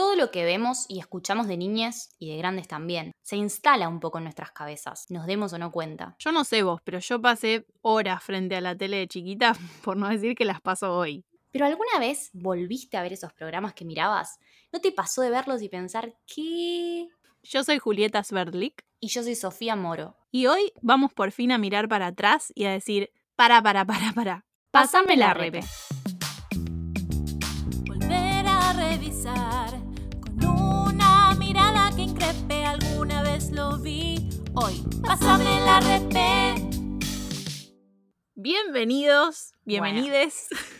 Todo lo que vemos y escuchamos de niñas y de grandes también se instala un poco en nuestras cabezas, nos demos o no cuenta. Yo no sé vos, pero yo pasé horas frente a la tele de chiquita, por no decir que las paso hoy. ¿Pero alguna vez volviste a ver esos programas que mirabas? ¿No te pasó de verlos y pensar qué? Yo soy Julieta Sverdlik. Y yo soy Sofía Moro. Y hoy vamos por fin a mirar para atrás y a decir, para, para, para, para. Pásame la repe. Volver a revisar Lo vi. Hoy, pásame la repe. Bienvenidos, bienvenides.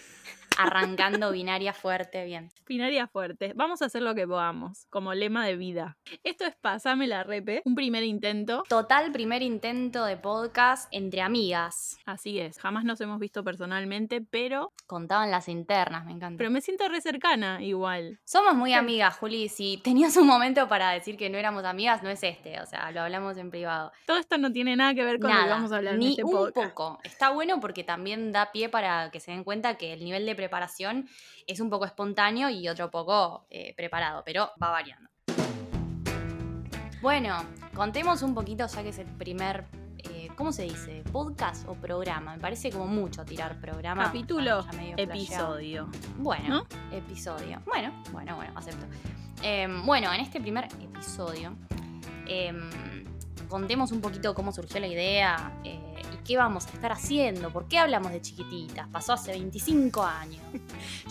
Arrancando binaria fuerte, bien. Binaria fuerte. Vamos a hacer lo que podamos, como lema de vida. Esto es Pasame la Repe, un primer intento. Total primer intento de podcast entre amigas. Así es, jamás nos hemos visto personalmente, pero. Contaban las internas, me encanta. Pero me siento re cercana igual. Somos muy amigas, Juli. Si tenías un momento para decir que no éramos amigas, no es este. O sea, lo hablamos en privado. Todo esto no tiene nada que ver con lo que vamos a hablar ni en este un podcast. poco. Está bueno porque también da pie para que se den cuenta que el nivel de preparación es un poco espontáneo y otro poco eh, preparado, pero va variando. Bueno, contemos un poquito ya que es el primer, eh, ¿cómo se dice? ¿Podcast o programa? Me parece como mucho tirar programa. Capítulo, flasheado. episodio. Bueno, episodio. Bueno, bueno, bueno, acepto. Em, bueno, en este primer episodio, em, contemos un poquito cómo surgió la idea eh, y qué vamos a estar haciendo. ¿Por qué hablamos de chiquititas? Pasó hace 25 años.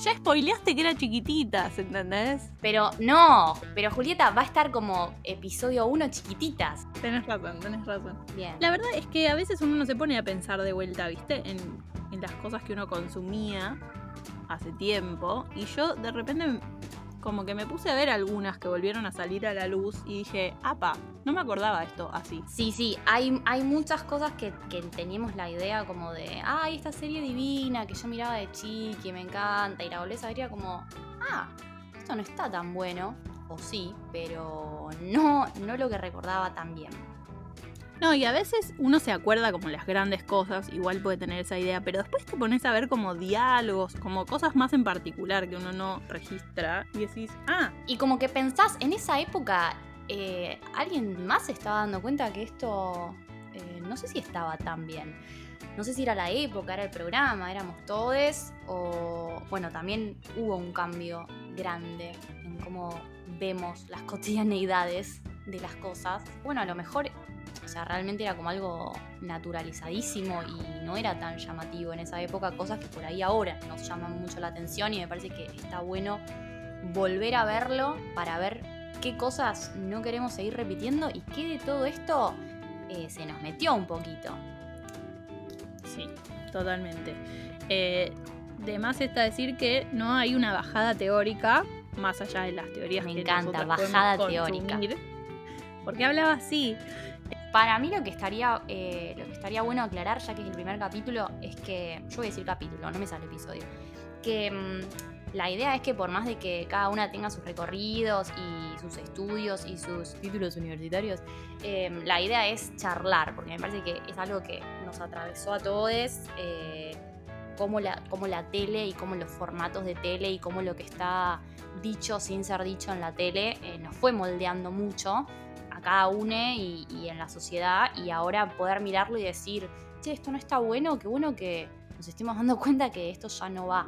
Ya spoileaste que era chiquititas, ¿entendés? Pero no, pero Julieta va a estar como episodio 1 chiquititas. Tenés razón, tenés razón. Bien. La verdad es que a veces uno no se pone a pensar de vuelta, ¿viste? En, en las cosas que uno consumía hace tiempo. Y yo de repente como que me puse a ver algunas que volvieron a salir a la luz y dije, apa, no me acordaba esto así. Sí, sí, hay, hay muchas cosas que, que teníamos la idea como de, ay, esta serie divina que yo miraba de chiqui, me encanta, y la volvés a como, ah, esto no está tan bueno, o sí, pero no, no lo que recordaba tan bien. No, y a veces uno se acuerda como las grandes cosas, igual puede tener esa idea, pero después te pones a ver como diálogos, como cosas más en particular que uno no registra y decís, ah, Y como que pensás, en esa época, eh, alguien más se estaba dando cuenta que esto, eh, no sé si estaba tan bien. No sé si era la época, era el programa, éramos todes, o bueno, también hubo un cambio grande en cómo vemos las cotidianeidades de las cosas. Bueno, a lo mejor, sea, realmente era como algo naturalizadísimo y no era tan llamativo en esa época, cosas que por ahí ahora nos llaman mucho la atención y me parece que está bueno volver a verlo para ver qué cosas no queremos seguir repitiendo y qué de todo esto eh, se nos metió un poquito. sí, totalmente. Eh, de más está decir que no hay una bajada teórica, más allá de las teorías Me que encanta, bajada teórica. consumir. Porque hablaba así, Para mí lo que estaría eh, lo que estaría bueno aclarar, ya que es el primer capítulo, es que. Yo voy a decir capítulo, no me sale episodio. Que mm, la idea es que por más de que cada una tenga sus recorridos y sus estudios y sus títulos universitarios, eh, la idea es charlar, porque me parece que es algo que nos atravesó a todos. Eh, cómo la, cómo la tele y cómo los formatos de tele y cómo lo que está dicho sin ser dicho en la tele eh, nos fue moldeando mucho a cada uno y, y en la sociedad y ahora poder mirarlo y decir, che, esto no está bueno, qué bueno que nos estemos dando cuenta que esto ya no va.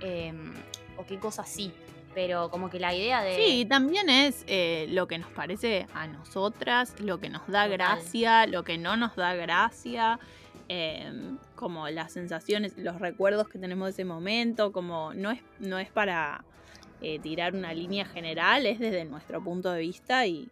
Eh, o qué cosas sí. Pero como que la idea de... Sí, también es eh, lo que nos parece a nosotras, lo que nos da Total. gracia, lo que no nos da gracia, eh, como las sensaciones, los recuerdos que tenemos de ese momento, como no es, no es para eh, tirar una línea general, es desde nuestro punto de vista y,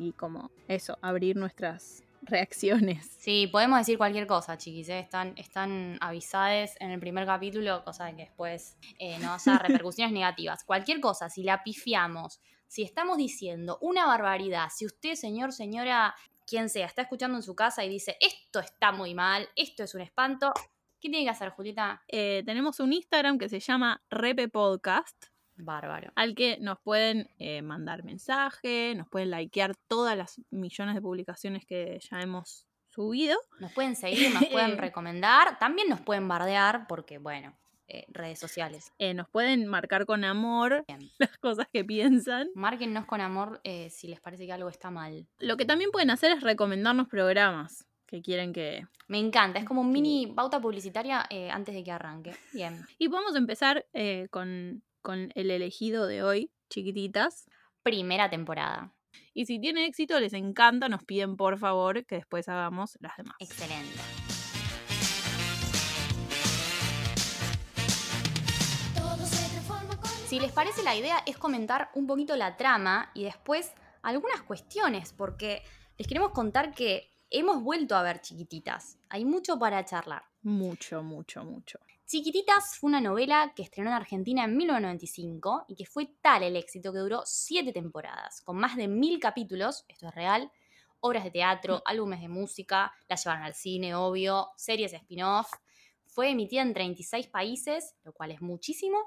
y como eso, abrir nuestras reacciones. Sí, podemos decir cualquier cosa, chiquis. ¿eh? Están, están avisades en el primer capítulo, cosa de que después eh, no haya repercusiones negativas. Cualquier cosa, si la pifiamos, si estamos diciendo una barbaridad, si usted, señor, señora, quien sea, está escuchando en su casa y dice, esto está muy mal, esto es un espanto, ¿qué tiene que hacer, Julieta? Eh, tenemos un Instagram que se llama Repe Podcast. Bárbaro. al que nos pueden eh, mandar mensaje, nos pueden likear todas las millones de publicaciones que ya hemos subido. Nos pueden seguir, nos pueden recomendar, también nos pueden bardear, porque bueno, eh, redes sociales. Eh, nos pueden marcar con amor Bien. las cosas que piensan. Márquennos con amor eh, si les parece que algo está mal. Lo que también pueden hacer es recomendarnos programas que quieren que... Me encanta, es como un mini pauta publicitaria antes de que arranque. Bien. Y a empezar con, con el elegido de hoy, chiquititas. Primera temporada. Y si tiene éxito, les encanta, nos piden por favor que después hagamos las demás. Excelente. Si les parece, la idea es comentar un poquito la trama y después algunas cuestiones, porque les queremos contar que hemos vuelto a ver Chiquititas. Hay mucho para charlar. Mucho, mucho, mucho. Chiquititas fue una novela que estrenó en Argentina en 1995 y que fue tal el éxito que duró siete temporadas, con más de mil capítulos, esto es real, obras de teatro, álbumes de música, la llevaron al cine, obvio, series spin-off. Fue emitida en 36 países, lo cual es muchísimo,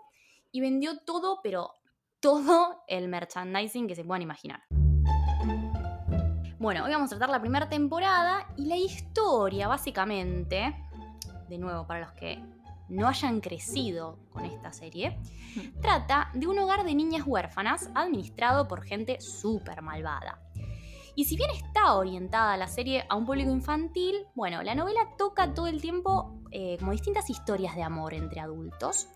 y vendió todo, pero todo el merchandising que se puedan imaginar. Bueno, hoy vamos a tratar la primera temporada y la historia, básicamente, de nuevo, para los que no hayan crecido con esta serie, trata de un hogar de niñas huérfanas administrado por gente súper malvada. Y si bien está orientada la serie a un público infantil, bueno, la novela toca todo el tiempo eh, como distintas historias de amor entre adultos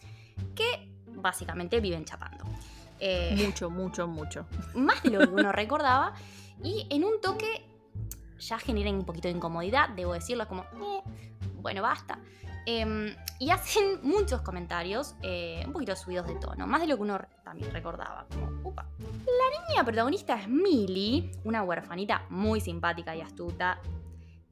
que básicamente viven chapando. Eh, Mucho, mucho, mucho. más de lo que uno recordaba y en un toque ya genera un poquito de incomodidad, debo decirlo, como, "Eh, bueno, basta. Em, y hacen muchos comentarios eh, un poquito subidos de tono, más de lo que uno también recordaba, como, upa. La niña protagonista es Millie, una huerfanita muy simpática y astuta,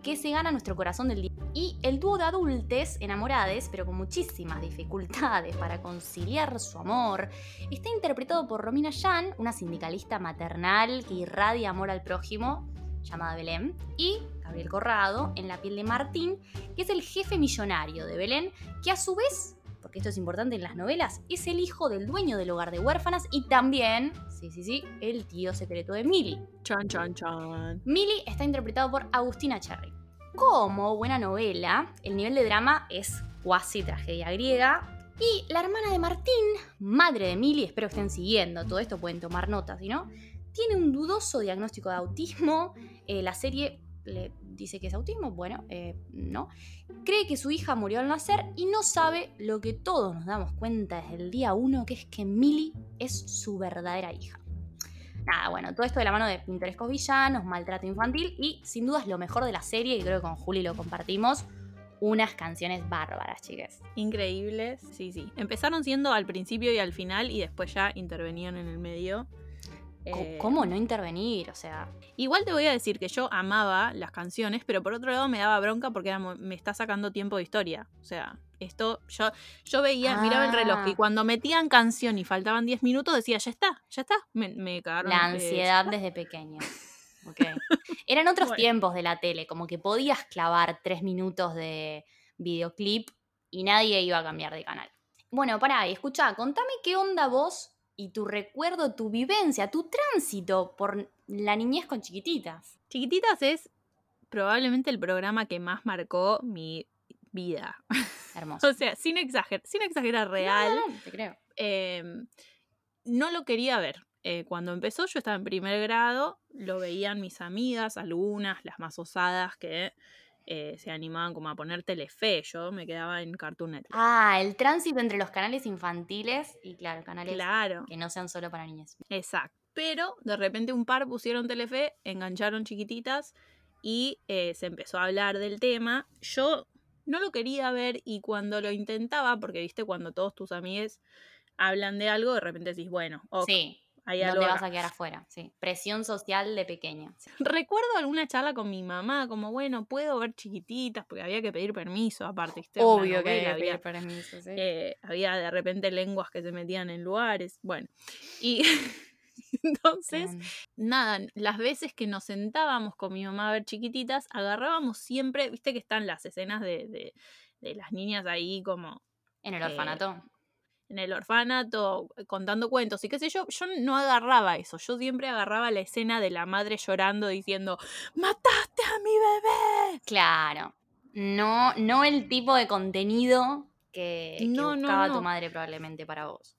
que se gana nuestro corazón del día. Y el dúo de adultes enamorades, pero con muchísimas dificultades para conciliar su amor, está interpretado por Romina Yan, una sindicalista maternal que irradia amor al prójimo, llamada Belén, y Gabriel Corrado, en la piel de Martín, que es el jefe millonario de Belén, que a su vez, porque esto es importante en las novelas, es el hijo del dueño del hogar de huérfanas y también, sí, sí, sí, el tío secreto de Millie. Chan, chan, chan. Millie está interpretado por Agustina Cherry. Como buena novela, el nivel de drama es cuasi tragedia griega. Y la hermana de Martín, madre de Millie, espero que estén siguiendo todo esto, pueden tomar notas, si no, tiene un dudoso diagnóstico de autismo. Eh, la serie le dice que es autismo, bueno, eh, no. Cree que su hija murió al nacer y no sabe lo que todos nos damos cuenta desde el día uno, que es que Millie es su verdadera hija. Nada, bueno, todo esto de la mano de pintorescos villanos, maltrato infantil y sin dudas lo mejor de la serie, y creo que con Juli lo compartimos, unas canciones bárbaras, chicas. Increíbles, sí, sí. Empezaron siendo al principio y al final y después ya intervenían en el medio. Eh, ¿Cómo no intervenir? O sea, Igual te voy a decir que yo amaba las canciones, pero por otro lado me daba bronca porque era me está sacando tiempo de historia. O sea, esto, yo, yo veía, miraba el reloj y Ah. cuando metían canción y faltaban 10 minutos decía, ya está, ya está. Me, me cagaron. la eh, ansiedad desde pequeño. Ok. Eran otros Bueno. tiempos de la tele, como que podías clavar tres minutos de videoclip y nadie iba a cambiar de canal. Bueno, pará, y escuchá, contame qué onda vos y tu recuerdo, tu vivencia, tu tránsito por la niñez con chiquititas. Chiquititas es probablemente el programa que más marcó mi vida. Hermoso. O sea, sin exagerar, sin exagerar real. No, no, te creo. eh, no lo quería ver. Eh, cuando empezó, yo estaba en primer grado, lo veían mis amigas, algunas, las más osadas, que eh, se animaban como a poner Telefe. Yo me quedaba en Cartoon Network. Ah, el tránsito entre los canales infantiles y, claro, canales claro, que no sean solo para niñas. exacto. Pero de repente un par pusieron Telefe, engancharon chiquititas y eh, se empezó a hablar del tema. Yo no lo quería ver y cuando lo intentaba, porque viste, cuando todos tus amigues hablan de algo, de repente decís, bueno, ok, Sí, hay no algo te vas a quedar afuera. Sí. Presión social de pequeña. sí. Recuerdo alguna charla con mi mamá, como bueno, puedo ver chiquititas, porque había que pedir permiso, aparte, Obvio que novela, hay que había, pedir permiso, sí. eh, había de repente lenguas que se metían en lugares, bueno. Y entonces, Bien. nada, las veces que nos sentábamos con mi mamá a ver chiquititas, agarrábamos siempre, viste que están las escenas de, de- de las niñas ahí como En el eh, orfanato. En el orfanato contando cuentos y qué sé yo, yo no agarraba eso, yo siempre agarraba la escena de la madre llorando diciendo, mataste a mi bebé. Claro. No, no el tipo de contenido que, que No, buscaba no. tu madre probablemente para vos.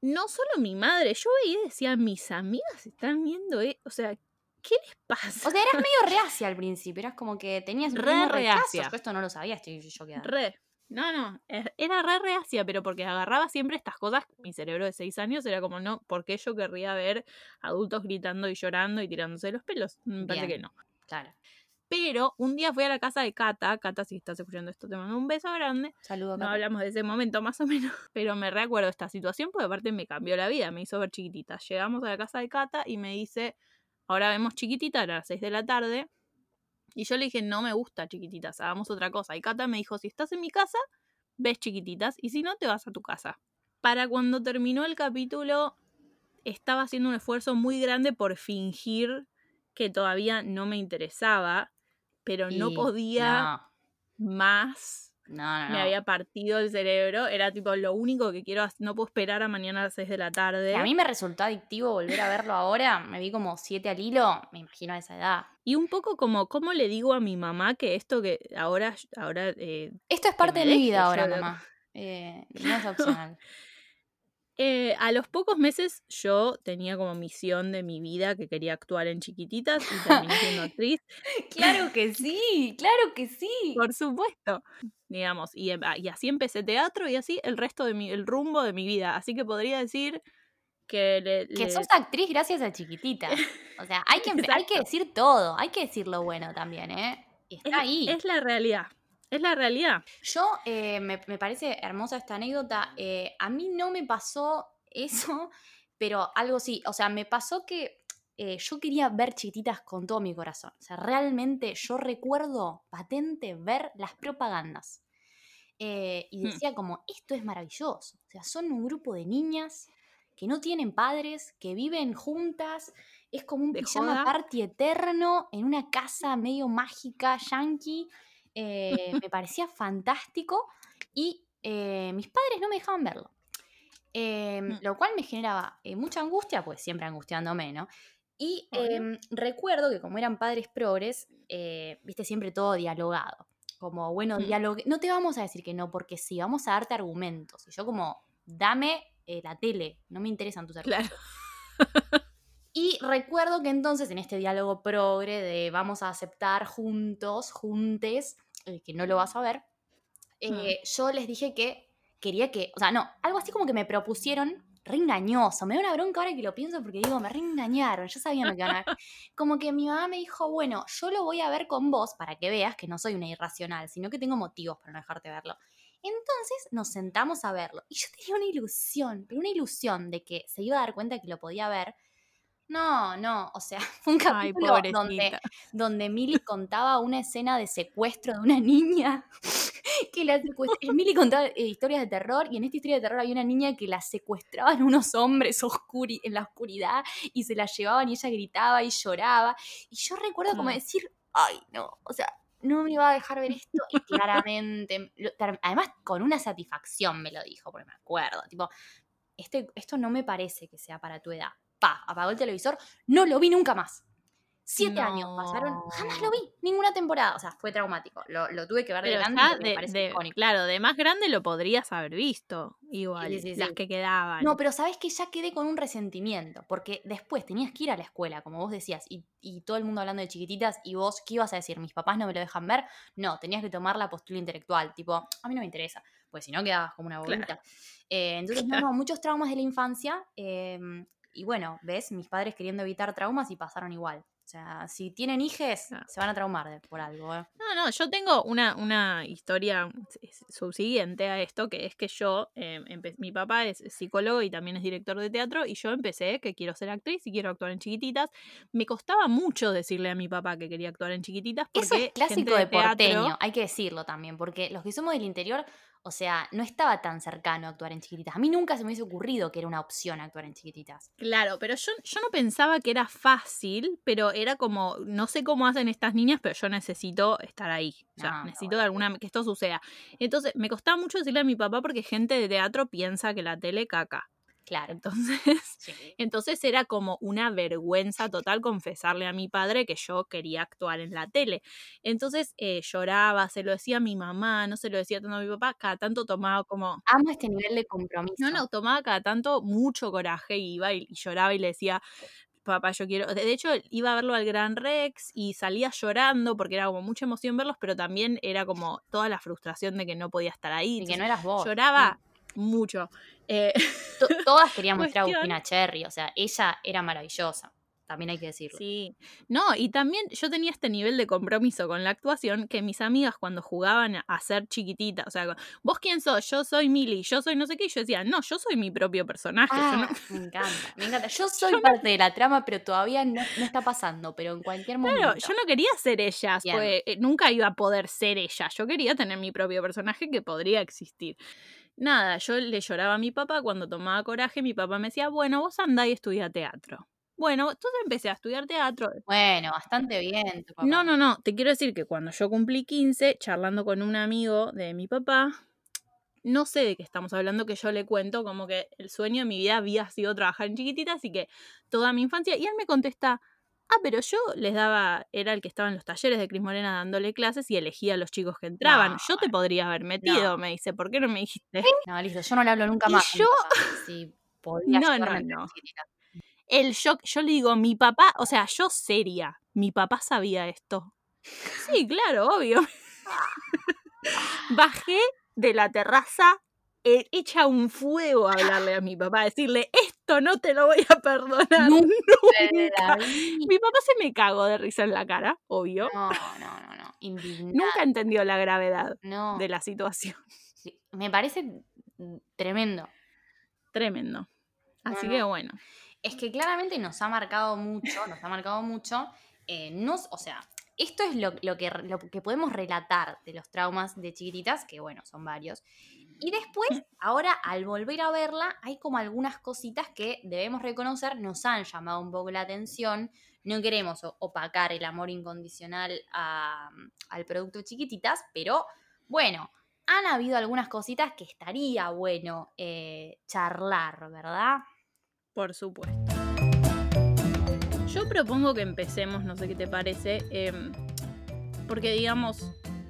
No solo mi madre, yo veía y decía, mis amigas están viendo, eh? o sea, ¿qué les pasa? O sea, eras medio reacia al principio, eras como que tenías un Re rechazo. Yo esto no lo sabía, estoy yo quedada. Re. No, no, era re reacia, pero porque agarraba siempre estas cosas, mi cerebro de seis años era como, no, ¿por qué yo querría ver adultos gritando y llorando y tirándose de los pelos? Me parece Bien. que no. Claro. Pero un día fui a la casa de Cata, Cata, si estás escuchando esto, te mando un beso grande. Saludos. No hablamos de ese momento más o menos, pero me recuerdo esta situación porque aparte me cambió la vida, me hizo ver chiquitita. Llegamos a la casa de Cata y me dice, ahora vemos chiquitita, era las 6 de la tarde. Y yo le dije, no me gusta chiquititas, hagamos otra cosa. Y Cata me dijo, si estás en mi casa, ves chiquititas y si no, te vas a tu casa. Para cuando terminó el capítulo, estaba haciendo un esfuerzo muy grande por fingir que todavía no me interesaba, pero no podía más No, no, no. me había partido el cerebro. Era tipo lo único que quiero, no puedo esperar a mañana a las 6 de la tarde. A mí me resultó adictivo volver a verlo ahora. Me vi como siete al hilo. Me imagino a esa edad. Y un poco como, ¿cómo le digo a mi mamá que esto que ahora, ahora eh, Esto es parte de mi vida ahora, mamá. Eh, no es opcional. eh, a los pocos meses yo tenía como misión de mi vida que quería actuar en chiquititas y terminé siendo actriz, claro que sí, claro que sí. por supuesto. Digamos, y, em- y así empecé teatro y así el resto de mi, el rumbo de mi vida. Así que podría decir que le, Que le- sos actriz gracias a chiquitita. O sea, hay que, hay que decir todo. Hay que decir lo bueno también, ¿eh? Está es, ahí. es la realidad. Es la realidad. Yo, eh, me, me parece hermosa esta anécdota. eh, a mí no me pasó eso, pero algo sí. O sea, me pasó que eh, yo quería ver chiquititas con todo mi corazón. O sea, realmente yo recuerdo patente ver las propagandas. Y Hmm. decía como, esto es maravilloso. O sea, son un grupo de niñas que no tienen padres, que viven juntas. Es como un pijama joda. party eterno en una casa medio mágica, yankee. Eh, me parecía fantástico y eh, mis padres no me dejaban verlo. Eh, Mm. Lo cual me generaba eh, mucha angustia, pues siempre angustiándome, ¿no? Y em, recuerdo que como eran padres progres, viste, siempre todo dialogado. Como, bueno, Mm. dialogue. No te vamos a decir que no, porque sí, vamos a darte argumentos. Y yo como, dame la tele, no me interesan tus argumentos. Claro. Y recuerdo que entonces en este diálogo progre de vamos a aceptar juntos, juntes, eh, que no lo vas a ver, eh, yo les dije que quería que, o sea, no, algo así como que me propusieron, re engañoso, me da una bronca ahora que lo pienso porque digo, me reengañaron, ya sabían lo que iban a ver. Como que mi mamá me dijo, bueno, yo lo voy a ver con vos para que veas que no soy una irracional, sino que tengo motivos para no dejarte verlo. Entonces nos sentamos a verlo. Y yo tenía una ilusión, pero una ilusión de que se iba a dar cuenta que lo podía ver. No, no, o sea, fue un Ay, capítulo donde, donde Milly contaba una escena de secuestro de una niña. que la secuest- Milly contaba eh, historias de terror y en esta historia de terror había una niña que la secuestraban unos hombres oscuri en la oscuridad y se la llevaban y ella gritaba y lloraba. Y yo recuerdo como decir, ay, no, o sea, no me iba a dejar ver esto y claramente, lo- además con una satisfacción me lo dijo, porque me acuerdo, tipo, este, esto no me parece que sea para tu edad. Pa, apagó el televisor, no lo vi nunca más. Siete años pasaron, jamás lo vi, ninguna temporada. O sea, fue traumático. Lo, lo tuve que ver de grande ya me de, parece de- icónico. claro, de más grande lo podrías haber visto. Igual, Sí, sí, sí, las que quedaban. No, pero sabes que ya quedé con un resentimiento, porque después tenías que ir a la escuela, como vos decías, y, y todo el mundo hablando de chiquititas, y vos, ¿qué ibas a decir? ¿Mis papás no me lo dejan ver? No, tenías que tomar la postura intelectual, tipo, a mí no me interesa, pues si no quedabas como una Claro. bolita. Eh, entonces, no, no, muchos traumas de la infancia, eh, y bueno, ves, mis padres queriendo evitar traumas y pasaron igual. O sea, si tienen hijes, Claro. se van a traumar de- por algo, ¿eh? No, no, yo tengo una, una historia subsiguiente a esto, que es que yo, eh, mi papá es psicólogo y también es director de teatro, y yo empecé que quiero ser actriz y quiero actuar en chiquititas. Me costaba mucho decirle a mi papá que quería actuar en chiquititas porque Eso es clásico de porteño, hay que decirlo también, porque los que somos del interior, o sea, no estaba tan cercano actuar en chiquititas. A mí nunca se me hubiese ocurrido que era una opción actuar en chiquititas. Claro, pero yo, yo no pensaba que era fácil, pero era como, no sé cómo hacen estas niñas, pero yo necesito estar ahí. O sea, No, no, necesito de alguna que esto suceda. Entonces, me costaba mucho decirle a mi papá porque gente de teatro piensa que la tele caca. Claro. Entonces, Sí. entonces era como una vergüenza total confesarle a mi padre que yo quería actuar en la tele. Entonces eh, lloraba, se lo decía a mi mamá, no se lo decía tanto a mi papá, cada tanto tomaba como... Amo este nivel de compromiso. No, no, tomaba cada tanto mucho coraje y iba y, y lloraba y le decía, papá, yo quiero... De hecho, iba a verlo al Gran Rex y salía llorando porque era como mucha emoción verlos, pero también era como toda la frustración de que no podía estar ahí. Y que no eras vos. lloraba mucho. Eh, To- Todas queríamos Cuestión. Agustina Cherry, o sea, ella era maravillosa. También hay que decirlo. Sí. No, y también yo tenía este nivel de compromiso con la actuación que mis amigas cuando jugaban a ser chiquitita, o sea, vos quién sos, yo soy Milly, yo soy no sé qué, y yo decía, no, yo soy mi propio personaje. no- Ah, me encanta, me encanta. Yo soy parte de la trama, pero todavía no, no está pasando, pero en cualquier momento. Claro, yo no quería ser porque eh, nunca iba a poder ser ella. Yo quería tener mi propio personaje que podría existir. Nada, yo le lloraba a mi papá cuando tomaba coraje. Mi papá me decía, bueno, vos andá y estudia teatro. Bueno, entonces empecé a estudiar teatro. Bueno, bastante bien. tu papá. No, no, no. Te quiero decir que cuando yo cumplí 15, charlando con un amigo de mi papá, no sé de qué estamos hablando, que yo le cuento como que el sueño de mi vida había sido trabajar en chiquitita, así que toda mi infancia. Y él me contesta, ah, pero yo les daba, era el que estaba en los talleres de Cris Morena dándole clases y elegía a los chicos que entraban. No, yo te podría haber metido, no. me dice, ¿por qué no me dijiste? No, listo, yo no le hablo nunca Y más. yo- Si podía No, no, no. El shock, yo le digo, mi papá, o sea, yo seria, mi papá sabía esto. Sí, claro, obvio. Bajé de la terraza, hecha un fuego a hablarle a mi papá, a decirle, esto no te lo voy a perdonar. Nunca nunca". de la vida. Mi papá se me cagó de risa en la cara, obvio. No, no, no, no. Indignada. Nunca entendió la gravedad No. de la situación. Sí, Me parece tremendo. Tremendo. Así que no. bueno. Es que claramente nos ha marcado mucho, nos ha marcado mucho. eh, nos, o sea, esto es lo, lo que, lo que podemos relatar de los traumas de chiquititas, que bueno, son varios. Y después, ahora al volver a verla, hay como algunas cositas que debemos reconocer, nos han llamado un poco la atención. No queremos opacar el amor incondicional a- al producto chiquititas, pero bueno, han habido algunas cositas que estaría bueno eh, charlar, ¿verdad? Por supuesto. Yo propongo que empecemos, no sé qué te parece, em, porque digamos,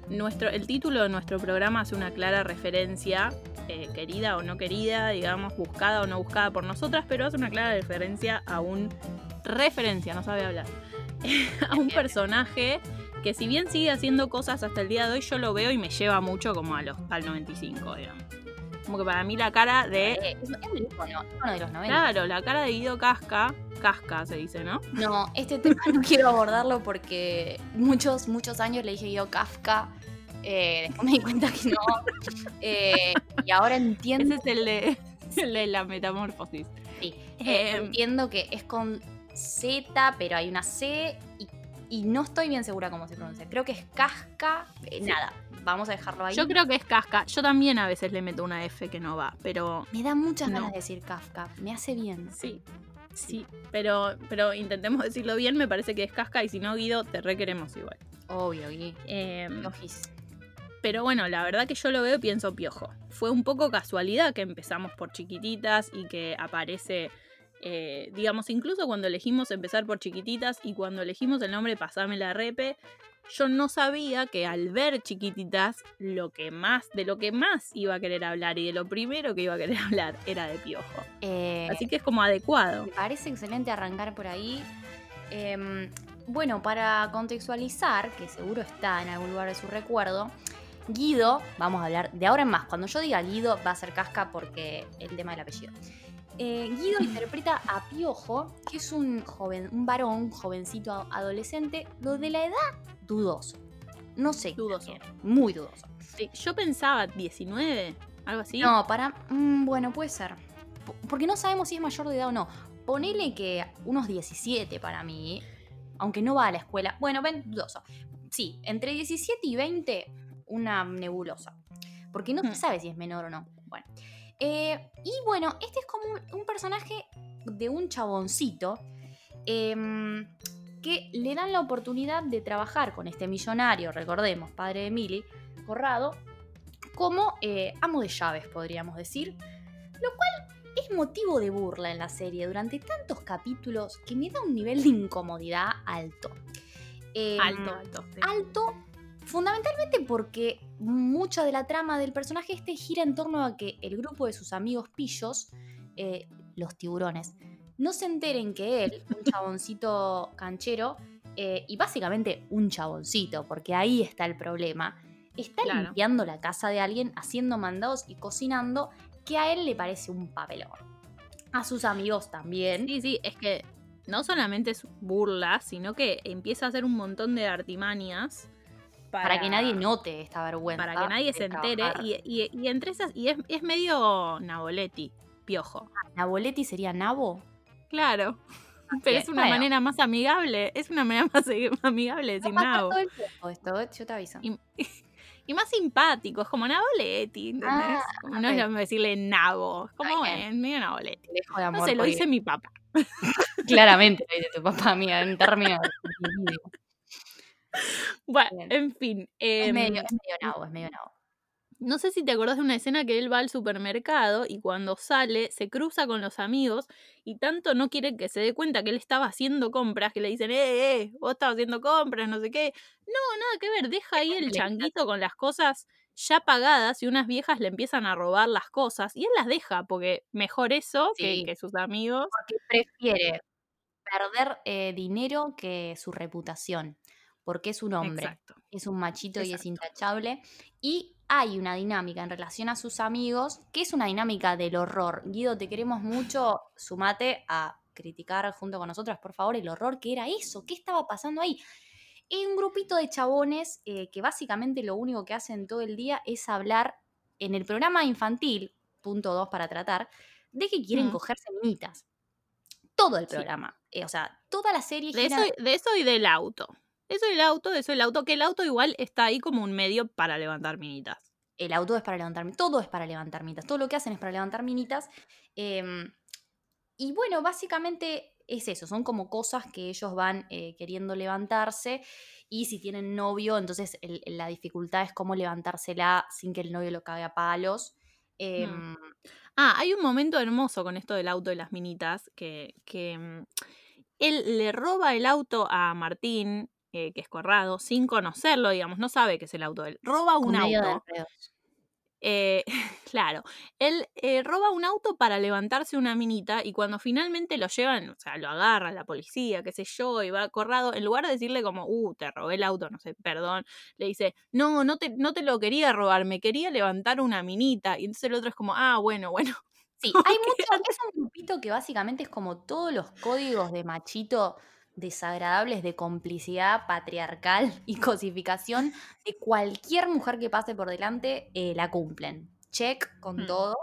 nuestro, el título de nuestro programa hace una clara referencia, eh, querida o no querida, digamos, buscada o no buscada por nosotras, pero hace una clara referencia a un referencia, no sabe hablar, a un personaje que si bien sigue haciendo cosas hasta el día de hoy, yo lo veo y me lleva mucho como a los, al 95, digamos. Como que para mí la cara de Eh, es, es un ícono de los 90. Claro, la cara de Guido Casca, Casca se dice, ¿no? No, este tema no quiero abordarlo porque muchos, muchos años le dije yo Kafka. eh, después me di cuenta que no. eh, y ahora entiendo, Ese es el de, el de la metamorfosis. sí, eh, entiendo que es con Z, pero hay una C y, no estoy bien segura cómo se pronuncia. Creo que es Casca. eh, Sí. Nada, vamos a dejarlo ahí. Yo creo que es Casca. Yo también a veces le meto una F que no va, pero Me da muchas No. ganas de decir Kafka. Me hace bien. sí. Sí, pero, pero intentemos decirlo bien, me parece que es Casca y si no, Guido, te requeremos igual. Obvio, Gui. Em, Ojis. pero bueno, la verdad que yo lo veo y pienso piojo. Fue un poco casualidad que empezamos por chiquititas y que aparece, eh, digamos, incluso cuando elegimos empezar por chiquititas y cuando elegimos el nombre Pasame la Repe, yo no sabía que al ver chiquititas, lo que más, de lo que más iba a querer hablar y de lo primero que iba a querer hablar era de piojo. Eh, Así que es como adecuado. Me parece excelente arrancar por ahí. Em, bueno, para contextualizar, que seguro está en algún lugar de su recuerdo, Guido, vamos a hablar de ahora en más. Cuando yo diga Guido, va a ser casca porque el tema del apellido. Eh, Guido interpreta a Piojo, que es un joven, un varón, jovencito a- adolescente, lo de la edad dudoso. No sé. Dudoso. Muy dudoso. Sí, yo pensaba 19, algo así. No, para. mm, bueno, puede ser. P- Porque no sabemos si es mayor de edad o no. Ponele que unos 17 para mí, aunque no va a la escuela. Bueno, ven, dudoso. Sí, entre 17 y 20, una nebulosa. Porque no se Hmm. sabe si es menor o no. Bueno. Eh, y bueno, este es como un, un personaje de un chaboncito em, que le dan la oportunidad de trabajar con este millonario, recordemos, padre de Emily, Corrado, como eh, amo de llaves, podríamos decir. Lo cual es motivo de burla en la serie durante tantos capítulos que me da un nivel de incomodidad alto. Em, alto, alto. sí. alto, fundamentalmente porque mucha de la trama del personaje este gira en torno a que el grupo de sus amigos pillos, eh, los tiburones, no se enteren que él, un chaboncito canchero, eh, y básicamente un chaboncito, porque ahí está el problema, está Claro. limpiando la casa de alguien, haciendo mandados y cocinando, que a él le parece un papelón. A sus amigos también. Sí, sí, es que no solamente es burla, sino que empieza a hacer un montón de artimañas para, para, que nadie note esta vergüenza. para que nadie se entere. Y, y- y entre esas, y es, es medio Naboletti, piojo. ¿Naboletti sería Nabo? Claro. Pero es una bueno. manera más amigable, es una manera más amigable de decir Nabo. todo el tiempo esto, ¿eh? yo te aviso. Y, y más simpático, es como Naboletti, ¿entendés? Ah, no es lo mismo decirle Nabo, es como es medio Naboletti. Dejo de amor. No sé, lo dice mi papá. Claramente lo dice tu papá, amiga, en términos Bueno, Bien. en fin. Es em, medio, es medio nabo, es medio nabo. No sé si te acordás de una escena que él va al supermercado y cuando sale se cruza con los amigos y tanto no quiere que se dé cuenta que él estaba haciendo compras que le dicen, eh, eh, vos estabas haciendo compras, no sé qué. No, nada que ver, deja ahí el changuito con las cosas ya pagadas y unas viejas le empiezan a robar las cosas y él las deja porque mejor eso que sus amigos. Porque prefiere perder eh, dinero que su reputación. Porque es un hombre, Exacto. es un machito y es intachable. Y hay una dinámica en relación a sus amigos, que es una dinámica del horror. Guido, te queremos mucho, sumate a criticar junto con nosotras, por favor, el horror que era eso, qué estaba pasando ahí. Es un grupito de chabones eh, que básicamente lo único que hacen todo el día es hablar en el programa infantil, punto 2 para tratar, de que quieren Mm. cogerse minitas. Todo el Sí. programa. Eh, o sea, toda la serie De gira- eso, de eso y del auto. Eso el auto, eso el auto, que el auto igual está ahí como un medio para levantar minitas. el auto es para levantar, todo es para levantar minitas, todo lo que hacen es para levantar minitas. em, y bueno, básicamente es eso, son como cosas que ellos van eh, queriendo levantarse y si tienen novio, entonces el- la dificultad es cómo levantársela sin que el novio lo cague a palos. Em, Ah, hay un momento hermoso con esto del auto de las minitas, que, que mm, él le roba el auto a Martín, eh, que es Corrado, sin conocerlo, digamos, no sabe que es el auto de él. Roba un auto. eh, claro, él eh, roba un auto para levantarse una minita y cuando finalmente lo llevan, o sea, lo agarra la policía, qué sé yo, y va Corrado, en lugar de decirle como, uh, te robé el auto, no sé, perdón, le dice, no, no te, no te lo quería robar, me quería levantar una minita. Y entonces el otro es como, ah, bueno, bueno. Sí, hay mucho, es un grupito que básicamente es como todos los códigos de machito desagradables de complicidad patriarcal y cosificación de cualquier mujer que pase por delante, eh, la cumplen. Check con Hmm. todo.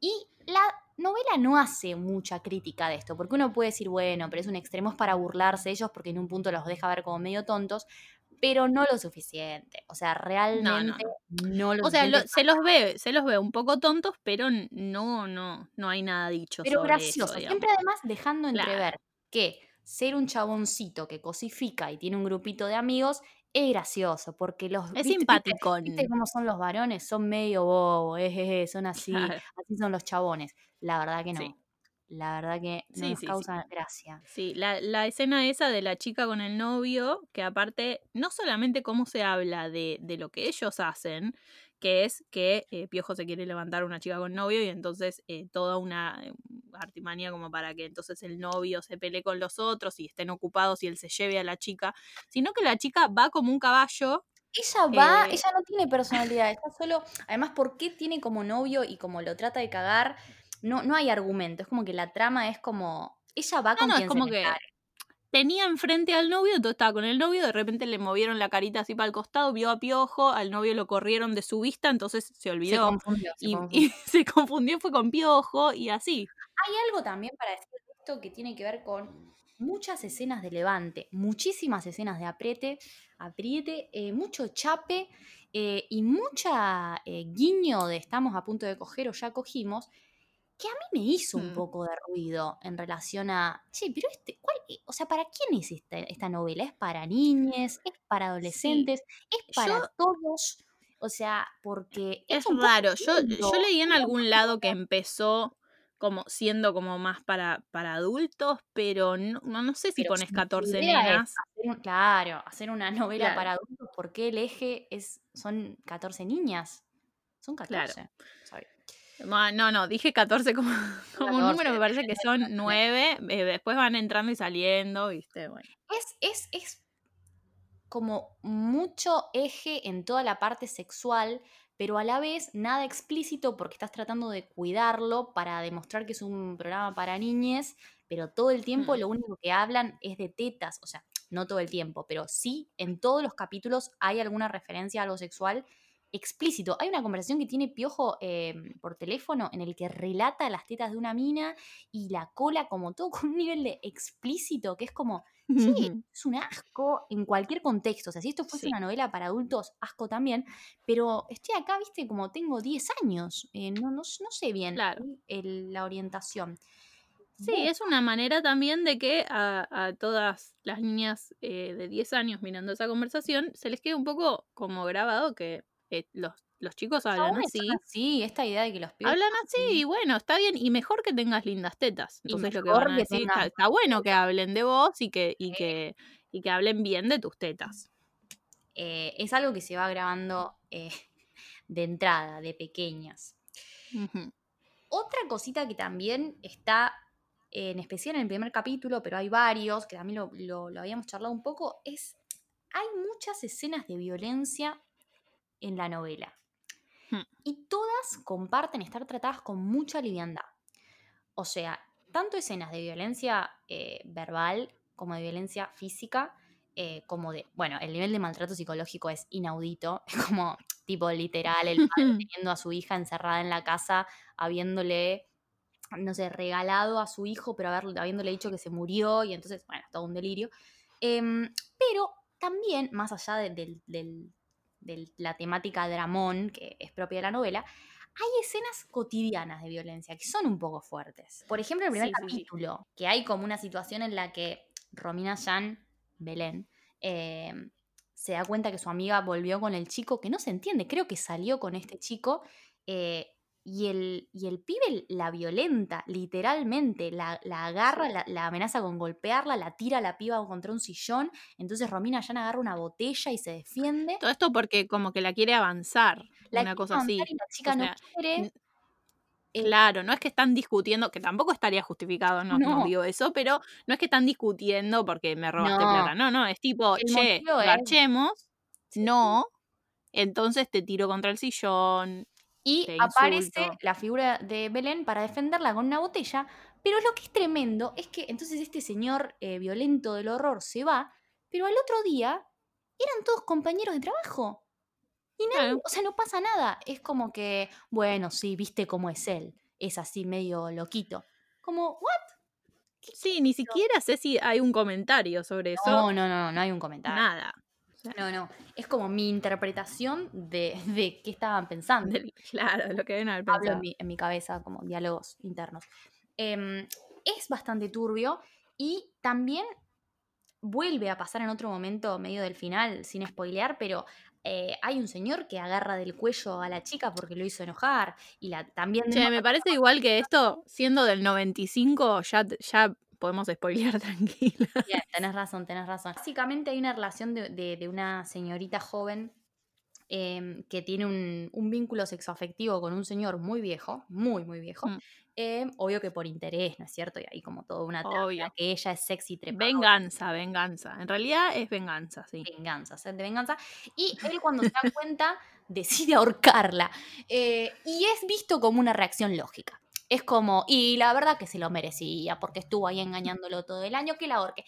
Y la novela no hace mucha crítica de esto, porque uno puede decir, bueno, pero es un extremo es para burlarse ellos porque en un punto los deja ver como medio tontos, pero no lo suficiente. O sea, realmente no, lo O sea, lo- se los ve, se los ve un poco tontos, pero no, no, no hay nada dicho Pero sobre gracioso, eso, siempre además dejando Claro. entrever que ser un chaboncito que cosifica y tiene un grupito de amigos es gracioso, porque los Es ¿viste- viste- simpaticón. ¿Viste cómo son los varones? Son medio bobos, eh, son así, Claro. así son los chabones. La verdad que no. Sí. La verdad que no Sí, nos sí. causa gracia. Sí, la, la escena esa de la chica con el novio, que aparte, no solamente cómo se habla de, de lo que ellos hacen, que es que eh, Piojo se quiere levantar a una chica con novio y entonces eh, toda una eh, artimanía como para que entonces el novio se pelee con los otros y estén ocupados y él se lleve a la chica, sino que la chica va como un caballo. Ella va, Eh, ella no tiene personalidad, está solo. Además, ¿por qué tiene como novio y como lo trata de cagar? No, no hay argumento, es como que la trama es como. Ella va No, con no, es quien como se que. Tenía enfrente al novio, entonces estaba con el novio, de repente le movieron la carita así para el costado, vio a Piojo, al novio lo corrieron de su vista, entonces se Se olvidó. confundió, se y, confundió. y se confundió, fue con Piojo y así. Hay algo también para decir de esto que tiene que ver con muchas escenas de levante, muchísimas escenas de apriete, apriete, eh, mucho chape eh, y mucha eh, guiño de estamos a punto de coger o ya cogimos, que a mí me hizo un Mm. poco de ruido en relación a, che, pero este, ¿cuál, e- o sea, ¿para quién es esta, esta novela? ¿Es para niñes? ¿Es para adolescentes? ¿Es para Yo- todos? O sea, porque Es raro. Yo, yo leí en algún lado que empezó como siendo como más para, para adultos, pero no, no, sé si Pero pones si tu 14 idea es nenas. hacer un- claro, hacer una novela Claro. para adultos, ¿por qué el eje es, son 14 niñas? Son Claro. 14. sorry. No, no, dije 14 como, como un 14, número, me parece que son depende. 9, después van entrando y saliendo, ¿viste? Bueno. Es, es, es como mucho eje en toda la parte sexual, pero a la vez nada explícito porque estás tratando de cuidarlo para demostrar que es un programa para niñes, pero todo el tiempo Mm. lo único que hablan es de tetas, o sea, no todo el tiempo, pero sí en todos los capítulos hay alguna referencia a algo sexual explícito. Hay una conversación que tiene Piojo eh, por teléfono en el que relata las tetas de una mina y la cola como todo con un nivel de explícito que es como, sí, es un asco en cualquier contexto. O sea, si esto fuese Sí. una novela para adultos, asco también. Pero estoy acá, viste, como tengo 10 años. eh, no, no, no sé bien Claro. el- la orientación. Sí, es una manera también de que a, a todas las niñas eh, de 10 años mirando esa conversación se les quede un poco como grabado que eh, los, los chicos los hablan así. así, esta idea de que los pibes Hablan así y bueno, está bien. Y mejor que tengas lindas tetas. Entonces lo que mejor van a que decir, tengas está, está bueno que hablen de vos y que, y Sí. que, y que hablen bien de tus tetas. eh, es algo que se va grabando eh, de entrada, de pequeñas. Otra cosita que también está, en especial en el primer capítulo, pero hay varios, que también lo, lo- lo habíamos charlado un poco, es, hay muchas escenas de violencia en la novela. Hmm. Y todas comparten estar tratadas con mucha liviandad. O sea, tanto escenas de violencia eh, verbal como de violencia física, eh, como de, bueno, el nivel de maltrato psicológico es inaudito, es como tipo literal el padre teniendo a su hija encerrada en la casa, habiéndole, no sé, regalado a su hijo, pero haber- habiéndole dicho que se murió y entonces, bueno, todo un delirio. Em, pero también, más allá de, del- del- de la temática dramón, que es propia de la novela, hay escenas cotidianas de violencia que son un poco fuertes. Por ejemplo, el primer Sí, sí, sí. capítulo, que hay como una situación en la que Romina Yan, Belén, eh, se da cuenta que su amiga volvió con el chico, que no se entiende, creo que salió con este chico, eh, y, el, y el pibe la violenta, literalmente, la, la agarra, la, la amenaza con golpearla, la tira a la piba contra un sillón, entonces Romina Yan agarra una botella y se defiende. Todo esto porque como que la quiere avanzar, La una quiere cosa así. y la chica O no quiere. Eh, Claro, no es que están discutiendo, que tampoco estaría justificado, no, no No. digo eso, pero no es que están discutiendo porque me robaste No. plata. No, no, es tipo, El che, es- Sí. no, entonces te tiro contra el sillón. Y aparece la figura de Belén para defenderla con una botella. Pero lo que es tremendo es que entonces este señor eh, violento del horror se va, pero al otro día eran todos compañeros de trabajo. Y nadie, Claro. o sea, no pasa nada. Es como que, bueno, sí, viste cómo es él. Es así medio loquito. Como, ¿what? Sí, ni siquiera sé si hay un comentario sobre eso. No, no, no, no hay un comentario. Nada. No, no. Es como mi interpretación de, de qué estaban pensando. Claro, lo que deben haber hablo pensado. en mi, en mi cabeza como diálogos internos. Em, es bastante turbio y también vuelve a pasar en otro momento medio del final, sin spoilear, pero eh, hay un señor que agarra del cuello a la chica porque lo hizo enojar y la también Che, me parece igual que esto, siendo del 95, ya, ya podemos spoilear tranquila. Bien, tenés razón, tenés razón. Básicamente hay una relación de, de- de una señorita joven em, que tiene un, un vínculo sexoafectivo con un señor muy viejo, muy, muy viejo. Mm. Em, obvio que por interés, ¿no es cierto? Y hay como toda una Obvio. que ella es sexy trepadora. Venganza, venganza. En realidad es venganza, sí. venganza, de venganza. Y él cuando se da cuenta decide ahorcarla. Eh, y es visto como una reacción lógica. Es como, y la verdad que se lo merecía porque estuvo ahí engañándolo todo el año, que la ahorque.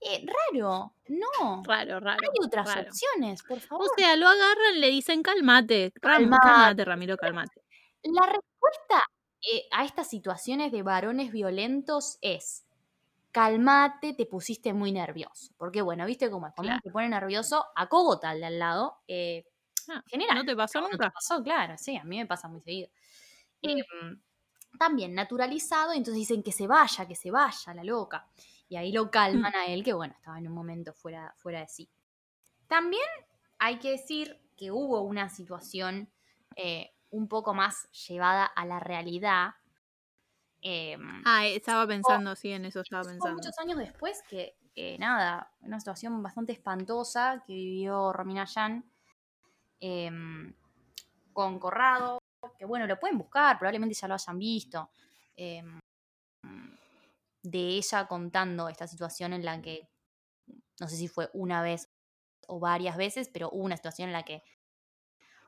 Eh, raro, no. Raro, raro. Hay otras raro. opciones, por favor. O sea, lo agarran, le dicen calmate. Calmate. calmate, Ramiro, calmate. La respuesta eh, a estas situaciones de varones violentos es calmate, te pusiste muy nervioso. Porque bueno, viste cómo es, cuando Claro. se pone nervioso, acogota al de al lado. Eh, Ah, genera ¿No te pasó ¿No te nunca? pasó? Claro, sí, a mí me pasa muy seguido. Mm. También naturalizado, entonces dicen que se vaya, que se vaya, la loca. Y ahí lo calman a él, que bueno, estaba en un momento fuera, fuera de sí. También hay que decir que hubo una situación eh, un poco más llevada a la realidad, Em, Ah, eh, estaba pensando, sí, en eso estaba pensando. muchos años después que, eh, nada, una situación bastante espantosa que vivió Romina Yan em, con Corrado, que bueno, lo pueden buscar, probablemente ya lo hayan visto, em, de ella contando esta situación en la que, no sé si fue una vez o varias veces, pero hubo una situación en la que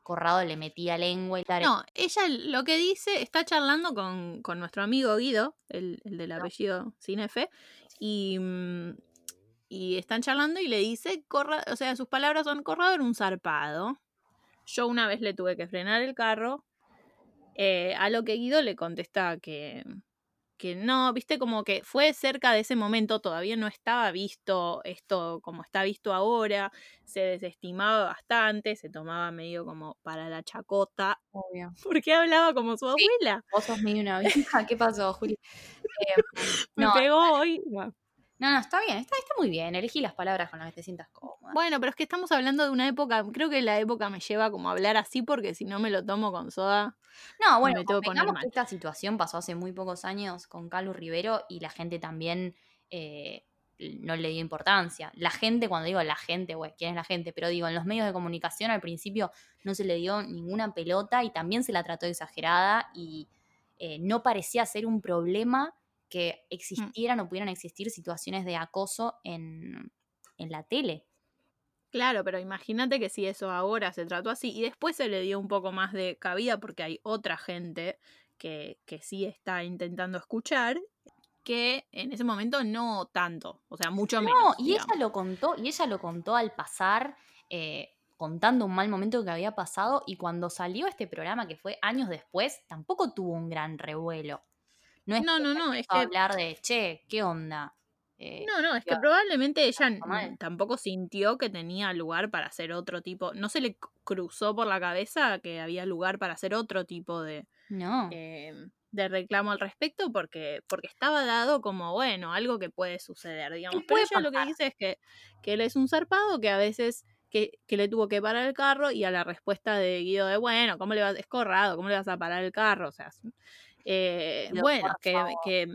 Corrado le metía lengua y tal. No, ella lo que dice, está charlando con, con nuestro amigo Guido, el, el del apellido sin F, y, mm, y están charlando y le dice, Corra- o sea, sus palabras son, Corrado era un zarpado. Yo una vez le tuve que frenar el carro, eh, a lo que Guido le contesta que, que no, viste, como que fue cerca de ese momento, todavía no estaba visto esto como está visto ahora, se desestimaba bastante, se tomaba medio como para la chacota, Obvio. porque hablaba como su abuela. Vos sos medio una vieja. ¿Qué pasó, Juli? Eh, Me no, pegó hoy. No, no, está bien, está, está muy bien. Elegí las palabras con las que te sientas cómoda. Bueno, pero es que estamos hablando de una época, creo que la época me lleva como a hablar así porque si no me lo tomo con soda. No, bueno, me tengo que convengamos esta situación pasó hace muy pocos años con Calu Rivero y la gente también eh, no le dio importancia. La gente, cuando digo la gente, güey, ¿quién es la gente? Pero digo, en los medios de comunicación al principio no se le dio ninguna pelota y también se la trató exagerada y eh, no parecía ser un problema que existieran o pudieran existir situaciones de acoso en, en la tele. Claro, pero imagínate que si eso ahora se trató así y después se le dio un poco más de cabida porque hay otra gente que, que sí está intentando escuchar, que en ese momento no tanto, o sea, mucho menos. No, y digamos. ella lo contó, y ella lo contó al pasar, eh, contando un mal momento que había pasado, y cuando salió este programa, que fue años después, tampoco tuvo un gran revuelo. No es No, que no, es que hablar de, che, ¿qué onda? Eh, No, no, es que probablemente ella tampoco sintió que tenía lugar para hacer otro tipo, no se le cruzó por la cabeza que había lugar para hacer otro tipo de, no. eh, de reclamo al respecto porque, porque estaba dado como, bueno, algo que puede suceder, digamos. Pero ella lo que dice es que, que él es un zarpado, que a veces que, que le tuvo que parar el carro y a la respuesta de Guido de, bueno, ¿cómo le vas, es corrado, ¿cómo le vas a parar el carro? O sea, eh, bueno, que, que,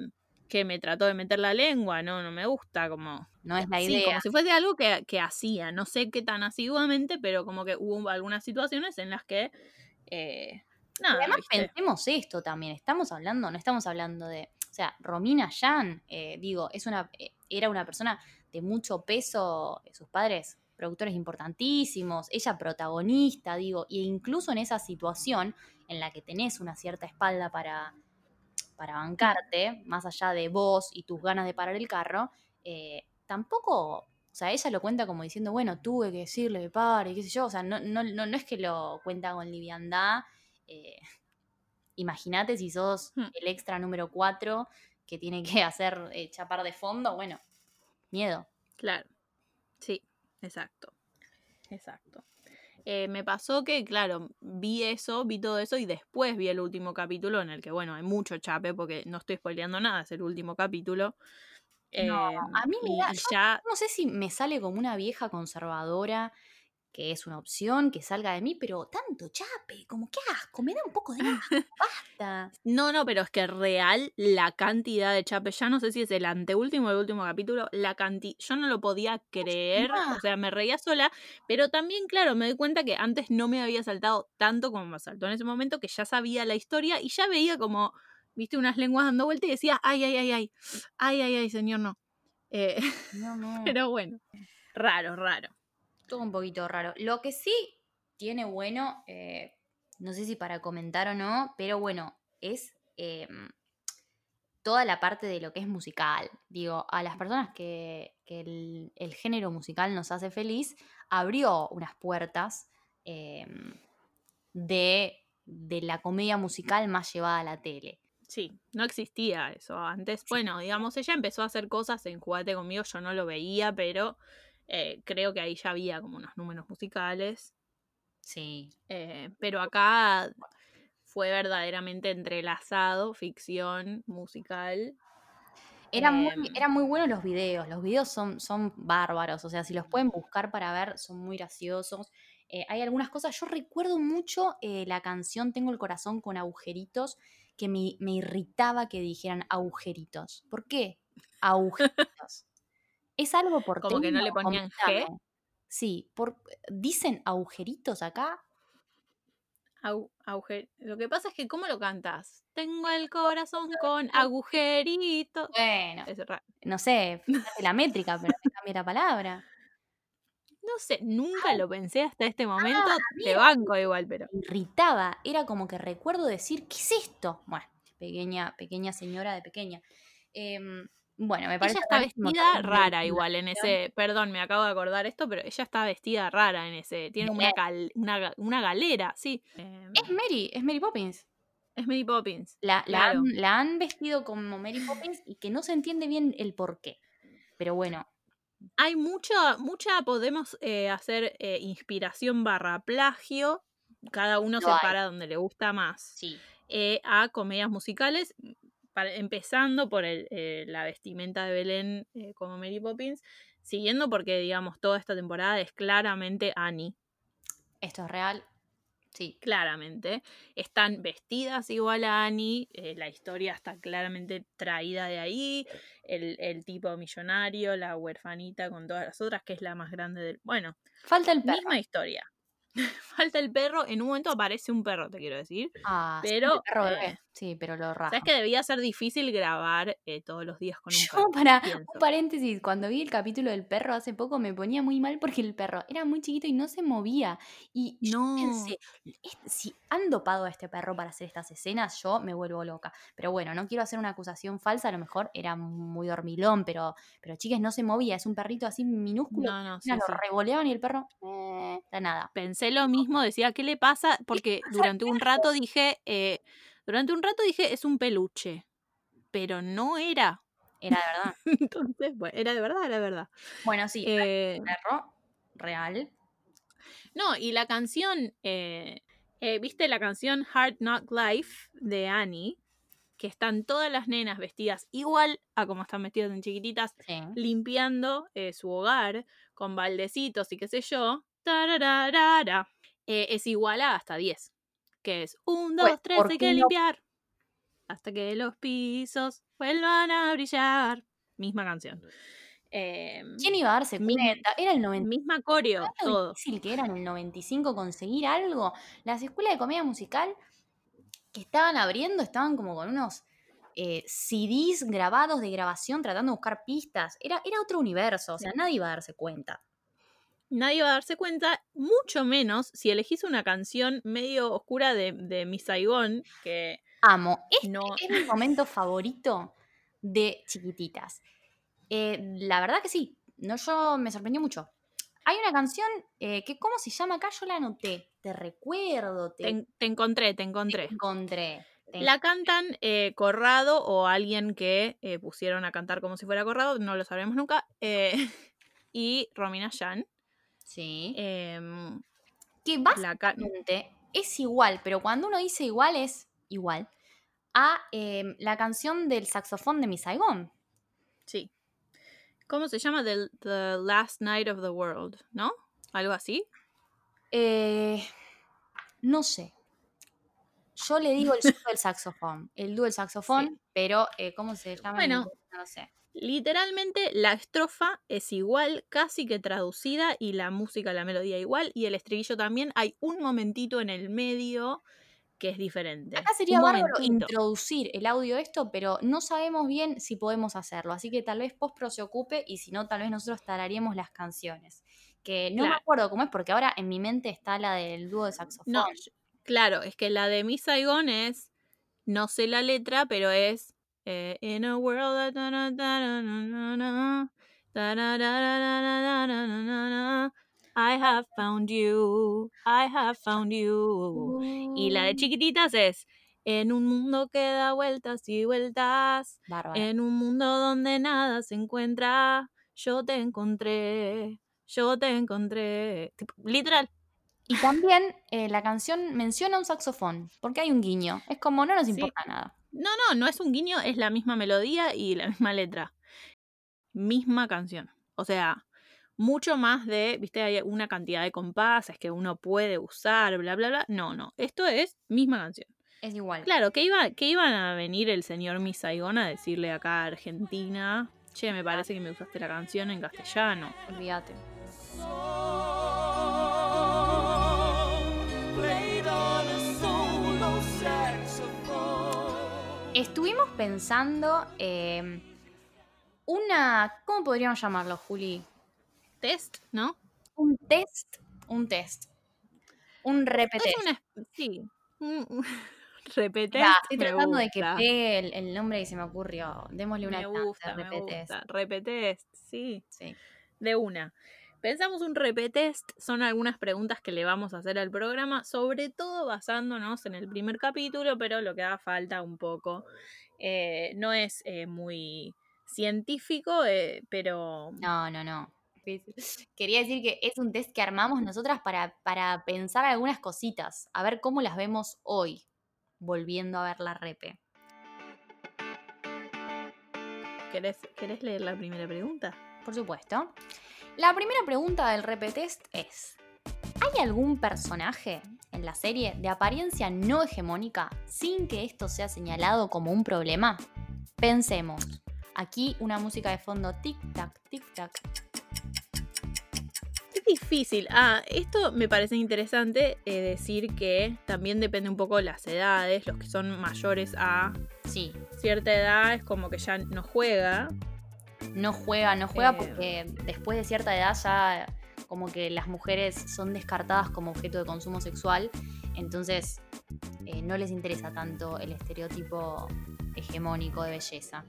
que me trató de meter la lengua, no, no me gusta, como... No es la Sí, idea. como si fuese algo que, que hacía, no sé qué tan asiduamente, pero como que hubo algunas situaciones en las que... Eh, nada, además ¿viste? pensemos esto también, estamos hablando, no estamos hablando de, o sea, Romina Yan, eh, digo, es una, eh, era una persona de mucho peso, eh, sus padres productores importantísimos, ella protagonista, digo, e incluso en esa situación en la que tenés una cierta espalda para, para bancarte, más allá de vos y tus ganas de parar el carro, eh, tampoco, o sea, ella lo cuenta como diciendo, bueno, tuve que decirle que pare, qué sé yo, o sea, no, no, no, no es que lo cuenta con liviandad. eh, Imagínate si sos Hmm. el extra número 4 que tiene que hacer eh, chapar de fondo, bueno, miedo. Claro. Sí, exacto. Exacto. Eh, me pasó que, claro, vi eso, vi todo eso y después vi el último capítulo en el que, bueno, hay mucho chape porque no estoy spoileando nada, es el último capítulo. No, Eh, a mí me da- ya, No sé si me sale como una vieja conservadora, que es una opción, que salga de mí, pero tanto chape, como qué asco, me da un poco de asco, basta. No, no, pero es que real la cantidad de chape, ya no sé si es el anteúltimo o el último capítulo, la cantidad, yo no lo podía creer, Ah. o sea, me reía sola, pero también, claro, me doy cuenta que antes no me había saltado tanto como me saltó en ese momento, que ya sabía la historia y ya veía como, viste, unas lenguas dando vuelta y decía, ay, ay, ay, ay, ay, ay, ay, señor, no. Eh, No, no. pero bueno, raro, raro. Todo un poquito raro. Lo que sí tiene bueno, eh, no sé si para comentar o no, pero bueno, es eh, toda la parte de lo que es musical. Digo, a las personas que, que el, el género musical nos hace feliz, abrió unas puertas eh, de, de la comedia musical más llevada a la tele. Sí, no existía eso antes. Bueno, digamos, ella empezó a hacer cosas en Jugate conmigo, yo no lo veía, pero eh, creo que ahí ya había como unos números musicales. Sí. Eh, pero acá fue verdaderamente entrelazado, ficción, musical. Era muy, Em. eran muy buenos los videos, los videos son, son bárbaros, o sea, si los pueden buscar para ver, son muy graciosos. Eh, hay algunas cosas, yo recuerdo mucho la canción Tengo el corazón con agujeritos, que me, me irritaba que dijeran agujeritos. ¿Por qué? Agujeritos. ¿Es algo por Como que no le ponían G. Sí, por, ¿dicen agujeritos acá? Au- agujer- Lo que pasa es que, ¿cómo lo cantas? Tengo el corazón con agujerito. Bueno, Es raro. no sé, fíjate la métrica, pero me cambia la palabra. No sé, nunca lo pensé hasta este momento. Te banco igual, pero. Irritaba, era como que recuerdo decir, ¿qué es esto? Bueno, pequeña, pequeña señora de pequeña. Em, bueno, me parece Ella está vestida rara igual en ese. Perdón, me acabo de acordar esto, pero ella está vestida rara en ese. Tiene una, cal- una, ga- una galera, sí. Em, Es Mary, es Mary Poppins. es Mary Poppins. La, han, la han vestido como Mary Poppins y que no se entiende bien el por qué. Pero bueno, Hay mucha, mucha podemos eh, hacer eh, inspiración barra plagio. Cada uno se para donde le gusta más. sí. eh, a comedias musicales, para- empezando por el, eh, la vestimenta de Belén eh, como Mary Poppins, siguiendo porque, digamos, toda esta temporada es claramente Annie, Esto es real. Sí. claramente. Están vestidas igual a Annie, eh, la historia está claramente traída de ahí, el, el tipo millonario, la huerfanita con todas las otras, que es la más grande del... Bueno, Falta el perro. misma historia. Falta el perro, en un momento aparece un perro, te quiero decir. Ah, sí, pero, el perro eh, bebé. Sí, pero lo rajo. ¿Sabes que debía ser difícil grabar eh, todos los días con un Yo, perro? para pienso. un paréntesis, cuando vi el capítulo del perro hace poco me ponía muy mal porque el perro era muy chiquito y no se movía. Y No. pensé, "Es- si han dopado a este perro para hacer estas escenas, yo me vuelvo loca. Pero bueno, no quiero hacer una acusación falsa, a lo mejor era muy dormilón, pero, pero chicas, no se movía, es un perrito así minúsculo. No, no, sí, Mira, sí. lo revoleaban y el perro, eh, nada. Pensé lo mismo, decía, ¿qué le pasa? Porque durante un rato dije, eh, durante un rato dije, es un peluche, pero no era. Era de verdad. Entonces, bueno, era de verdad, era de verdad. Bueno, sí, Eh, perro, real. no, y la canción, eh, eh, ¿viste la canción Hard Knock Life de Annie? Que están todas las nenas vestidas igual a como están vestidas en chiquititas, Sí. limpiando eh, su hogar con baldecitos y qué sé yo, tarararara, eh, es igual a hasta 10. Que es 1, Pues, 2, 3, ¿por hay que no? limpiar. Hasta que los pisos vuelvan a brillar. Misma canción. Eh, ¿Quién iba a darse cuenta? Era el 90. misma coreo, ¿Sabes lo todo. difícil que era en el 95 conseguir algo? Las escuelas de comedia musical que estaban abriendo estaban como con unos eh, CDs grabados de grabación tratando de buscar pistas. Era, era otro universo, o sea, nadie iba a darse cuenta. Nadie va a darse cuenta, mucho menos si elegís una canción medio oscura de, de Miss Saigon, que Amo. Este no. es mi momento favorito de chiquititas. Eh, la verdad que sí, no, yo me sorprendió mucho. Hay una canción eh, que, ¿cómo se llama acá? Yo la anoté. Te recuerdo, te, Te, en- te encontré, te te encontré. encontré. La cantan eh, Corrado o alguien que eh, pusieron a cantar como si fuera Corrado, no lo sabremos nunca. eh, y Romina Yan. Sí. em, que básicamente es igual, pero cuando uno dice igual es igual a em, la canción del saxofón de Miss Saigon. sí. ¿Cómo se llama? The, The Last Night of the World, ¿no? Algo así. Eh, no sé. Yo le digo el del saxofón, el dúo del saxofón, Sí. pero eh, ¿cómo se llama? en Bueno. no sé. Literalmente la estrofa es igual, casi que traducida, y la música, la melodía igual, y el estribillo también. Hay un momentito en el medio que es diferente. Acá sería bárbaro introducir el audio esto, pero no sabemos bien si podemos hacerlo. Así que tal vez Postpro se ocupe y si no, tal vez nosotros tararíamos las canciones. Que no me Claro. acuerdo cómo es, porque ahora en mi mente está la del dúo de saxofón. No, claro, es que la de Miss Saigon es, no sé la letra, pero es in a world I have found you, I have found you. Y la de chiquititas es en un mundo que da vueltas y vueltas, Bárbaro. en un mundo donde nada se encuentra, yo te encontré, yo te encontré. Tipo, literal. Y también eh, la canción menciona un saxofón, porque hay un guiño. Es como no nos importa sí. nada. No, no, no es un guiño, es la misma melodía y la misma letra. Misma canción. O sea, mucho más de, viste, hay una cantidad de compases que uno puede usar, bla, bla, bla. No, no, esto es misma canción. Es igual. Claro, que, iba, que iban a venir el señor Miss Saigon a decirle acá a Argentina, che, me parece que me usaste la canción en castellano. Olvídate. Estuvimos pensando eh, una. ¿Cómo podríamos llamarlo, Juli? Test, ¿no? Un test. Un test. Un repetest. Es una. Sí. Repetest. Estoy tratando de que pegue el, el nombre que se me ocurrió. Démosle una Me gusta, me repetest. gusta. Repetest, sí. Sí. De una. Pensamos un repetest, son algunas preguntas que le vamos a hacer al programa, sobre todo basándonos en el primer capítulo, pero lo que haga falta un poco. Eh, no es eh, muy científico, eh, pero No, no, no. Quería decir que es un test que armamos nosotras para, para pensar algunas cositas, a ver cómo las vemos hoy, volviendo a ver la repe. ¿querés, querés leer la primera pregunta? Por supuesto. La primera pregunta del repetest es: ¿Hay algún personaje en la serie de apariencia no hegemónica sin que esto sea señalado como un problema? Pensemos. Aquí una música de fondo tic-tac, tic-tac. Es difícil. Ah, esto me parece interesante eh, decir que también depende un poco de las edades, los que son mayores a Sí, cierta edad es como que ya no juega. No juega, no juega Eh. porque después de cierta edad ya como que las mujeres son descartadas como objeto de consumo sexual, entonces eh, no les interesa tanto el estereotipo hegemónico de belleza.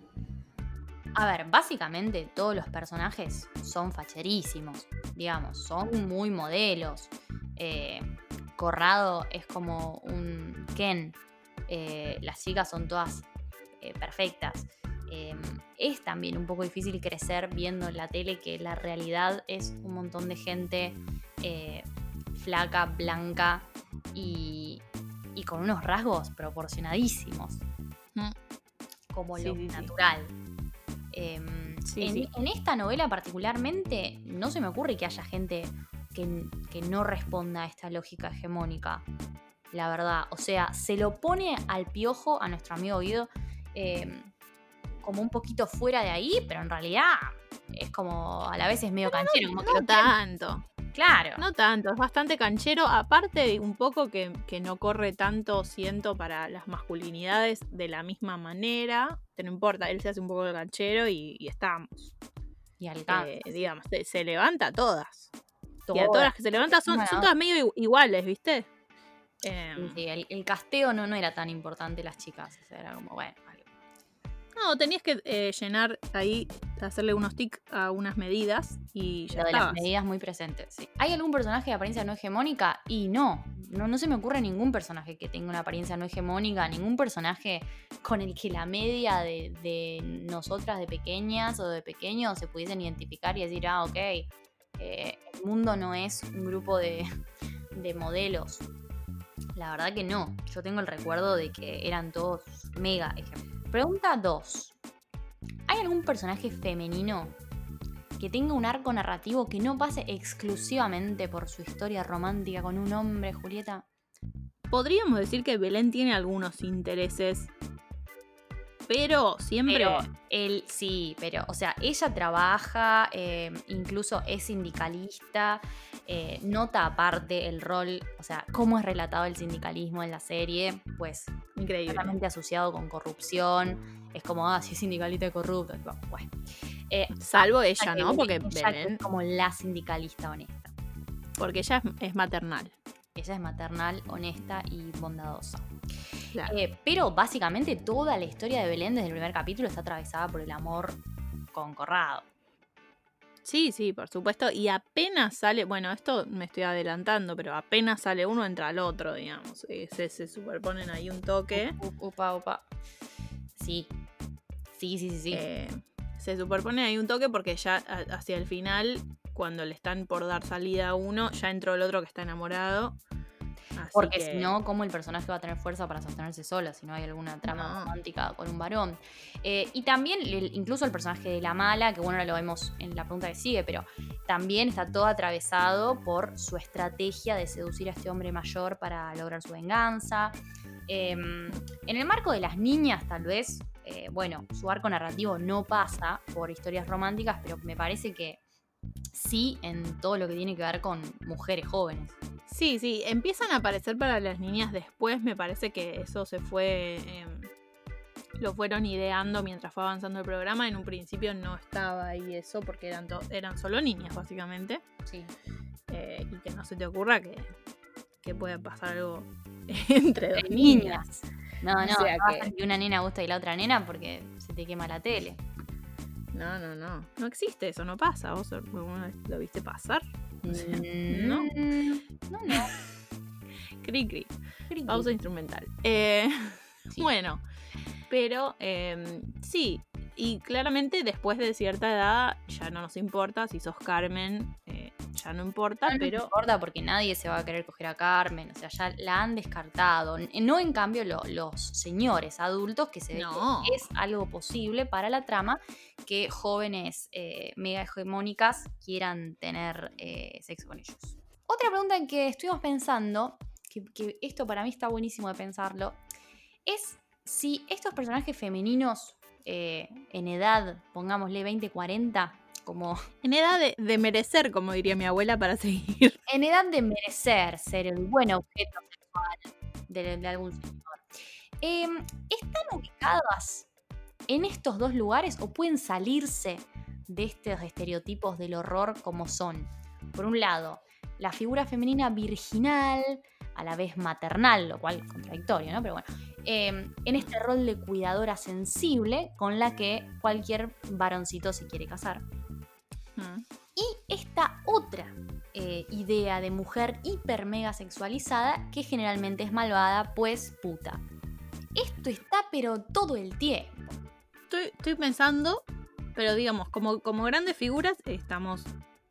A ver, básicamente todos los personajes son facherísimos, digamos, son muy modelos. Eh, Corrado es como un Ken, eh, las chicas son todas perfectas. Eh, es también un poco difícil crecer viendo en la tele que la realidad es un montón de gente eh, flaca, blanca y, y con unos rasgos proporcionadísimos, Mm. como Sí, lo sí, sí. natural. Eh, Sí, en, sí. en esta novela particularmente no se me ocurre que haya gente que, que no responda a esta lógica hegemónica. La verdad, o sea, se lo pone al piojo a nuestro amigo Guido eh, como un poquito fuera de ahí, pero en realidad es como a la vez es medio canchero. como que No lo tanto, Claro. no tanto, es bastante canchero, aparte de un poco que, que no corre tanto, siento, para las masculinidades de la misma manera, que no importa, él se hace un poco el canchero y, y estamos, y alcanza. eh, digamos, se, se levanta a todas. Y a todas las que se levantan son, Bueno. son todas medio iguales, ¿viste? Em, Sí, sí, el, el casteo no, no era tan importante las chicas. o sea, era como, bueno. No, tenías que eh, llenar ahí, hacerle unos tics a unas medidas y ya Lo de las medidas muy presentes, sí. ¿Hay algún personaje de apariencia no hegemónica? Y no, no, no se me ocurre ningún personaje que tenga una apariencia no hegemónica, ningún personaje con el que la media de, de nosotras de pequeñas o de pequeños se pudiesen identificar y decir, ah, ok, eh, el mundo no es un grupo de, de modelos. La verdad que no, yo tengo el recuerdo de que eran todos mega ejemplos. Pregunta 2. ¿Hay algún personaje femenino que tenga un arco narrativo que no pase exclusivamente por su historia romántica con un hombre, Julieta? Podríamos decir que Belén tiene algunos intereses, pero siempre... Pero él sí, pero, o sea, ella trabaja, eh, incluso es sindicalista, eh, nota aparte el rol, o sea, cómo es relatado el sindicalismo en la serie, pues Increíble. claramente asociado con corrupción. Es como, ah, si es sindicalista y corrupto. tipo, Bueno. Eh, Salvo ella, ¿no? Porque ella Belén, es como la sindicalista honesta. porque ella es, es maternal. Ella es maternal, honesta y bondadosa. Claro. Eh, pero básicamente toda la historia de Belén desde el primer capítulo está atravesada por el amor con Corrado. Sí, sí, por supuesto. Y apenas sale, bueno, esto me estoy adelantando, pero apenas sale uno, entra al otro, digamos. Eh, Se, se superponen ahí un toque. Up, upa, upa. Sí. Sí, sí, sí, sí. Eh, se superpone ahí un toque porque ya hacia el final, cuando le están por dar salida a uno, ya entró el otro que está enamorado. Así Porque que- si no, ¿cómo el personaje va a tener fuerza para sostenerse sola si no hay alguna trama No. romántica con un varón? Eh, y también, el- incluso el personaje de la mala, que bueno, ahora lo vemos en la pregunta que sigue, pero también está todo atravesado por su estrategia de seducir a este hombre mayor para lograr su venganza. Em, en el marco de las niñas, tal vez, eh, bueno, su arco narrativo no pasa por historias románticas, pero me parece que sí en todo lo que tiene que ver con mujeres jóvenes. Sí, sí, empiezan a aparecer para las niñas después, me parece que eso se fue... em, lo fueron ideando mientras fue avanzando el programa. En un principio no estaba ahí eso porque eran, eran solo niñas, básicamente. Sí. Eh, y que no se te ocurra que, que pueda pasar algo entre dos niñas. No, no, O sea no que- que una nena gusta y la otra nena porque se te quema la tele. No, no, no. No existe eso, no pasa. ¿Vos lo viste pasar? O sea, ¿no? Mm, No, no. Cri, cri. Cri, Pausa cri. instrumental. Eh, Sí. Bueno, pero eh, sí, y claramente después de cierta edad ya no nos importa, si sos Carmen, eh, ya no importa, No pero importa porque nadie se va a querer coger a Carmen, o sea, ya la han descartado. No en cambio lo- los señores adultos que se ve No. que es algo posible para la trama que jóvenes eh, mega hegemónicas quieran tener eh, sexo con ellos. Otra pregunta en que estuvimos pensando, que, que esto para mí está buenísimo de pensarlo, es si estos personajes femeninos eh, en edad, pongámosle 20-40, como en edad de, merecer, como diría mi abuela, para seguir. en edad de merecer ser el buen objeto sexual de, algún señor, em, ¿están ubicadas en estos dos lugares o pueden salirse de estos estereotipos del horror como son? Por un lado, la figura femenina virginal, a la vez maternal, lo cual es contradictorio, ¿no? Pero bueno, em, en este rol de cuidadora sensible con la que cualquier varoncito se quiere casar. Y esta otra eh, idea de mujer hiper mega sexualizada que generalmente es malvada, pues puta. Esto está pero todo el tiempo. Estoy, estoy pensando, pero digamos, como, como grandes figuras, estamos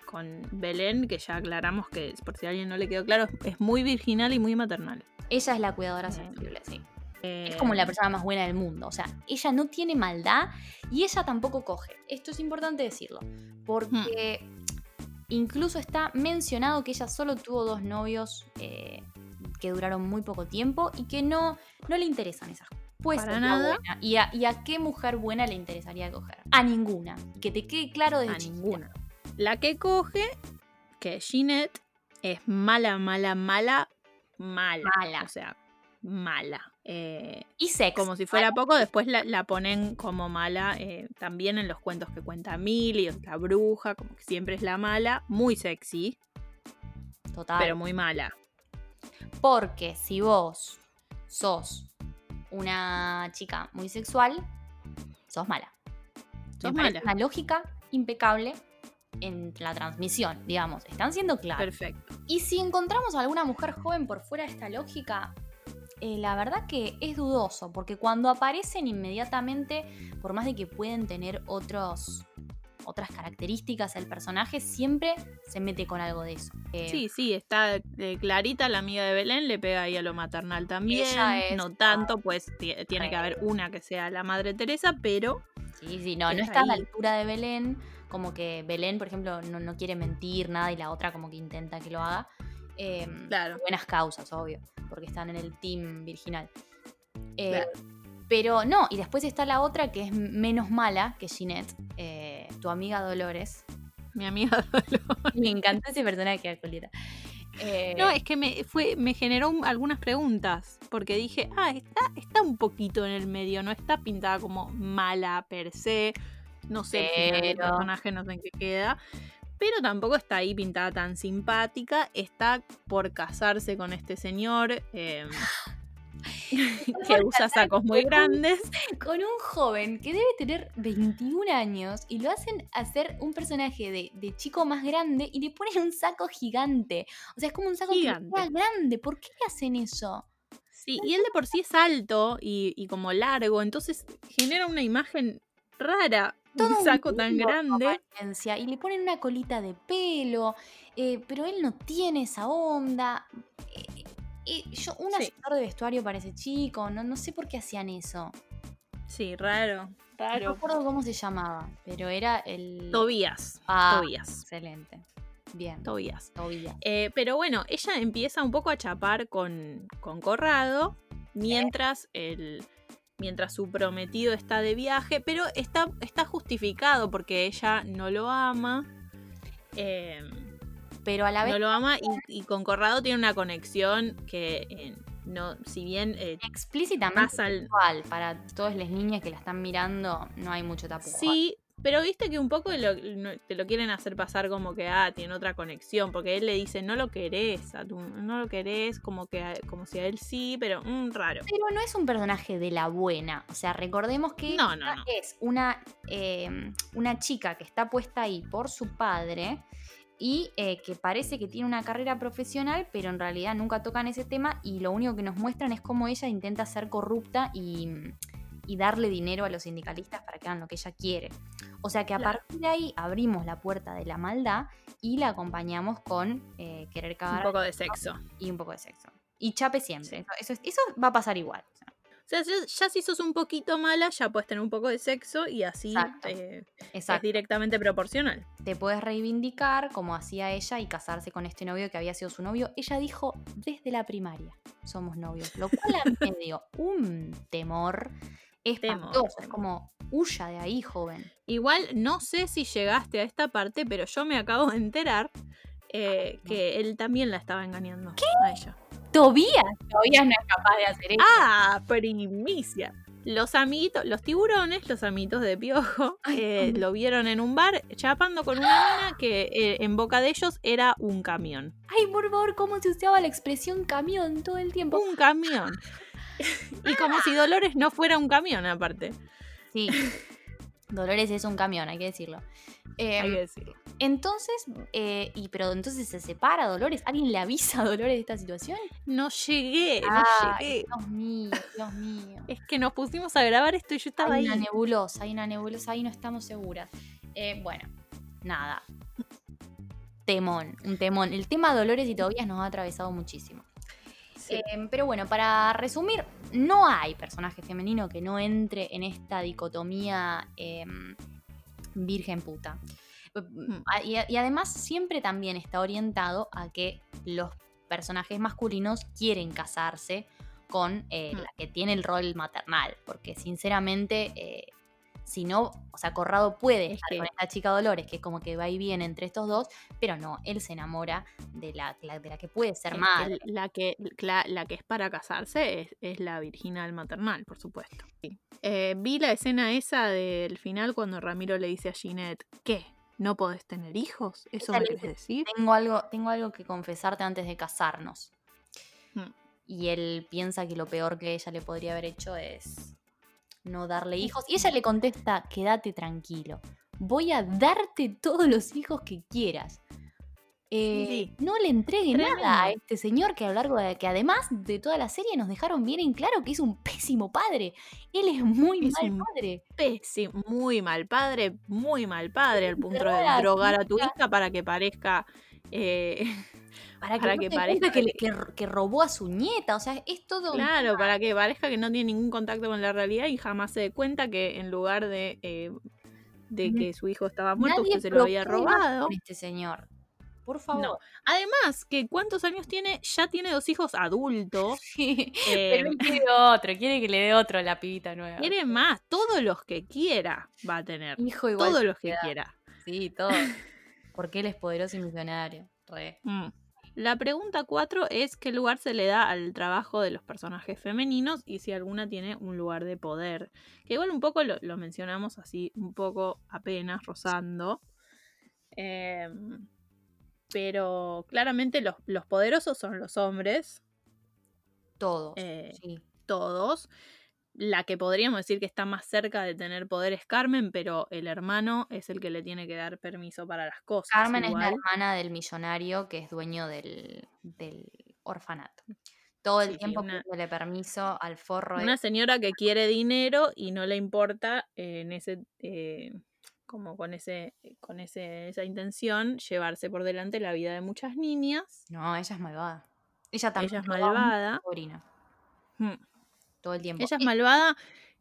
con Belén, que ya aclaramos que, por si a alguien no le quedó claro, es muy virginal y muy maternal. Ella es la cuidadora sensible, sí. Es como la persona más buena del mundo. O sea, ella no tiene maldad y ella tampoco coge. Esto es importante decirlo. Porque incluso está mencionado que ella solo tuvo dos novios eh, que duraron muy poco tiempo y que no, no le interesan esas cosas. Pues Para nada. buena. ¿Y a, y a qué mujer buena le interesaría coger? A ninguna. Que te quede claro desde a chiquita. ninguna. La que coge, que es Ginette, es mala, mala, mala, mala. Mala. O sea, mala. Eh, Y sexo. como si fuera poco, después la, la ponen como mala eh, también en los cuentos que cuenta Milly, la bruja, como que siempre es la mala, muy sexy, Total. pero muy mala. Porque si vos sos una chica muy sexual, sos mala. Sos Me mala. Una lógica impecable en la transmisión, digamos. Están siendo claros. Perfecto. Y si encontramos a alguna mujer joven por fuera de esta lógica, eh, la verdad que es dudoso, porque cuando aparecen inmediatamente, por más de que pueden tener otros, otras características el personaje, siempre se mete con algo de eso. Eh, Sí, sí, está eh, Clarita, la amiga de Belén, le pega ahí a lo maternal también. Es- no tanto, pues ti- tiene que haber una que sea la madre Teresa, pero Sí, sí, no, no Está a la altura de Belén, como que Belén, por ejemplo, no, no quiere mentir nada y la otra como que intenta que lo haga. Eh, Claro. buenas causas, obvio, porque están en el team virginal. Eh, Claro. Pero no, y después está la otra que es menos mala que Ginette, eh, tu amiga Dolores. mi amiga Me encanta ese personaje, Julieta. Eh, No, es que me, fue, me generó un- algunas preguntas, porque dije, ah, está, está un poquito en el medio, no está pintada como mala per se, no sé, el final del Pero- personaje no sé en qué queda, pero tampoco está ahí pintada tan simpática, está por casarse con este señor eh, que usa sacos muy grandes. con un joven que debe tener 21 años y lo hacen hacer un personaje de, de chico más grande y le ponen un saco gigante. O sea, es como un saco Gigante. que grande. ¿Por qué le hacen eso? Sí, y él de por sí es alto y, y como largo, entonces genera una imagen rara, Todo un saco tan grande. Y le ponen una colita de pelo, eh, pero él no tiene esa onda. Eh, eh, yo, un Sí. asesor de vestuario para ese chico, no, no sé por qué hacían eso. Sí, raro, No raro. recuerdo cómo se llamaba, pero era el... Tobías. Ah. Tobías. Excelente. Bien. Tobías. Tobías. Eh, pero bueno, ella empieza un poco a chapar con, con Corrado mientras el mientras su prometido está de viaje, pero está, está justificado porque ella no lo ama. eh, Pero a la vez no lo ama y, y con Corrado tiene una conexión que eh, no, si bien eh, explícitamente al- para todas las niñas que la están mirando, no hay mucho tapujo. Sí, pero viste que un poco lo- te lo quieren hacer pasar como que, ah, tiene otra conexión, porque él le dice, no lo querés, a tu- no lo querés, como que a- como si a él sí, pero mm, raro. Pero no es un personaje de la buena. O sea, recordemos que No, no, no. es una, eh, una chica que está puesta ahí por su padre y eh, que parece que tiene una carrera profesional, pero en realidad nunca tocan ese tema y lo único que nos muestran es cómo ella intenta ser corrupta y, y darle dinero a los sindicalistas para que hagan lo que ella quiere. O sea que a Claro. partir de ahí abrimos la puerta de la maldad y la acompañamos con eh, querer Un cagar poco de sexo. y un poco de sexo. Y chape siempre. Sí. Eso, eso es- eso va a pasar igual. o sea. O sea, ya, si sos un poquito mala, ya puedes tener un poco de sexo y así Exacto. eh, es Exacto. directamente proporcional. Te puedes reivindicar como hacía ella y casarse con este novio que había sido su novio. Ella dijo desde la primaria somos novios, lo cual a mí me dio un temor espantoso. Es como huya de ahí, joven. Igual no sé si llegaste a esta parte, pero yo me acabo de enterar eh, que él también la estaba engañando a ella. Tobías, Tobías no es capaz de hacer eso. ¡Ah! Primicia. Los amiguitos, los tiburones, los amiguitos de Piojo, Ay, eh, lo vieron en un bar chapando con una mina que eh, en boca de ellos era un camión. Ay, por favor, cómo se usaba la expresión camión todo el tiempo. Un camión. Y como si Dolores no fuera un camión, aparte. Sí. Dolores es un camión, hay que decirlo. Eh, Hay que decirlo. Entonces, eh, y pero entonces se separa Dolores. ¿Alguien le avisa a Dolores de esta situación? No llegué, no Ay, llegué. Dios mío, Dios mío. Es que nos pusimos a grabar esto y yo estaba hay ahí. una nebulosa, hay una nebulosa, ahí no estamos seguras. Eh, bueno, nada. Temón, un temón. El tema Dolores y Tobias nos ha atravesado muchísimo. Sí. Eh, pero bueno, para resumir, no hay personaje femenino que no entre en esta dicotomía eh, virgen puta. Mm. Ah, Y, y además siempre también está orientado a que los personajes masculinos quieren casarse con eh, Mm. la que tiene el rol maternal, porque sinceramente, eh, si no, o sea, Corrado puede Es estar con esta chica Dolores, que es como que va y viene entre estos dos, pero no, él se enamora de la, la- de la que puede ser madre. la, que, la, la que es para casarse es, es la virginal maternal, por supuesto. Eh, vi la escena esa del final cuando Ramiro le dice a Ginette, ¿qué? ¿No podés tener hijos? ¿Eso me querés decir? Tengo algo, tengo algo que confesarte antes de casarnos. Hmm. Y él piensa que lo peor que ella le podría haber hecho es no darle hijos. Y ella le contesta, quédate tranquilo. Voy a darte todos los hijos que quieras. Eh, Sí. No le entregue Tremendo. nada a este señor que a lo largo de que además de toda la serie nos dejaron bien en claro que es un pésimo padre. Él es muy Es mal padre. Pésimo, muy mal padre, muy mal padre, al punto de Drogar a tu hija para que parezca... eh, Para que, Para parezca que, robó a su nieta. O sea, es todo. un Claro, para que parezca que no tiene ningún contacto con la realidad y jamás se dé cuenta que en lugar de, eh, de que su hijo estaba muerto, Nadie usted se lo había robado. este señor. Por favor. No. Además, que cuántos años tiene, ya tiene dos hijos adultos. Sí, eh, pero él quiere otro, quiere que le dé otro a la pibita nueva. quiere más, todos los que quiera va a tener. hijo igual. Todos los que quiera. Sí, todo. Porque él es poderoso y millonario. Re. Mm. La pregunta cuatro es qué lugar se le da al trabajo de los personajes femeninos y si alguna tiene un lugar de poder. Que igual un poco lo, lo mencionamos así, un poco apenas, rozando. Em, pero claramente los, los poderosos son los hombres, Todos. Eh, sí. todos. La que podríamos decir que está más cerca de tener poder es Carmen, pero el hermano es el que le tiene que dar permiso para las cosas. Carmen es la hermana del millonario que es dueño del, del orfanato. Todo el Sí, tiempo una- le permiso al forro. Una señora que quiere dinero y no le importa eh, en ese eh, como con ese con ese, esa intención llevarse por delante la vida de muchas niñas. No, ella es malvada. Ella también Ella es malvada. sobrina, Mm. Todo el tiempo. Ella es malvada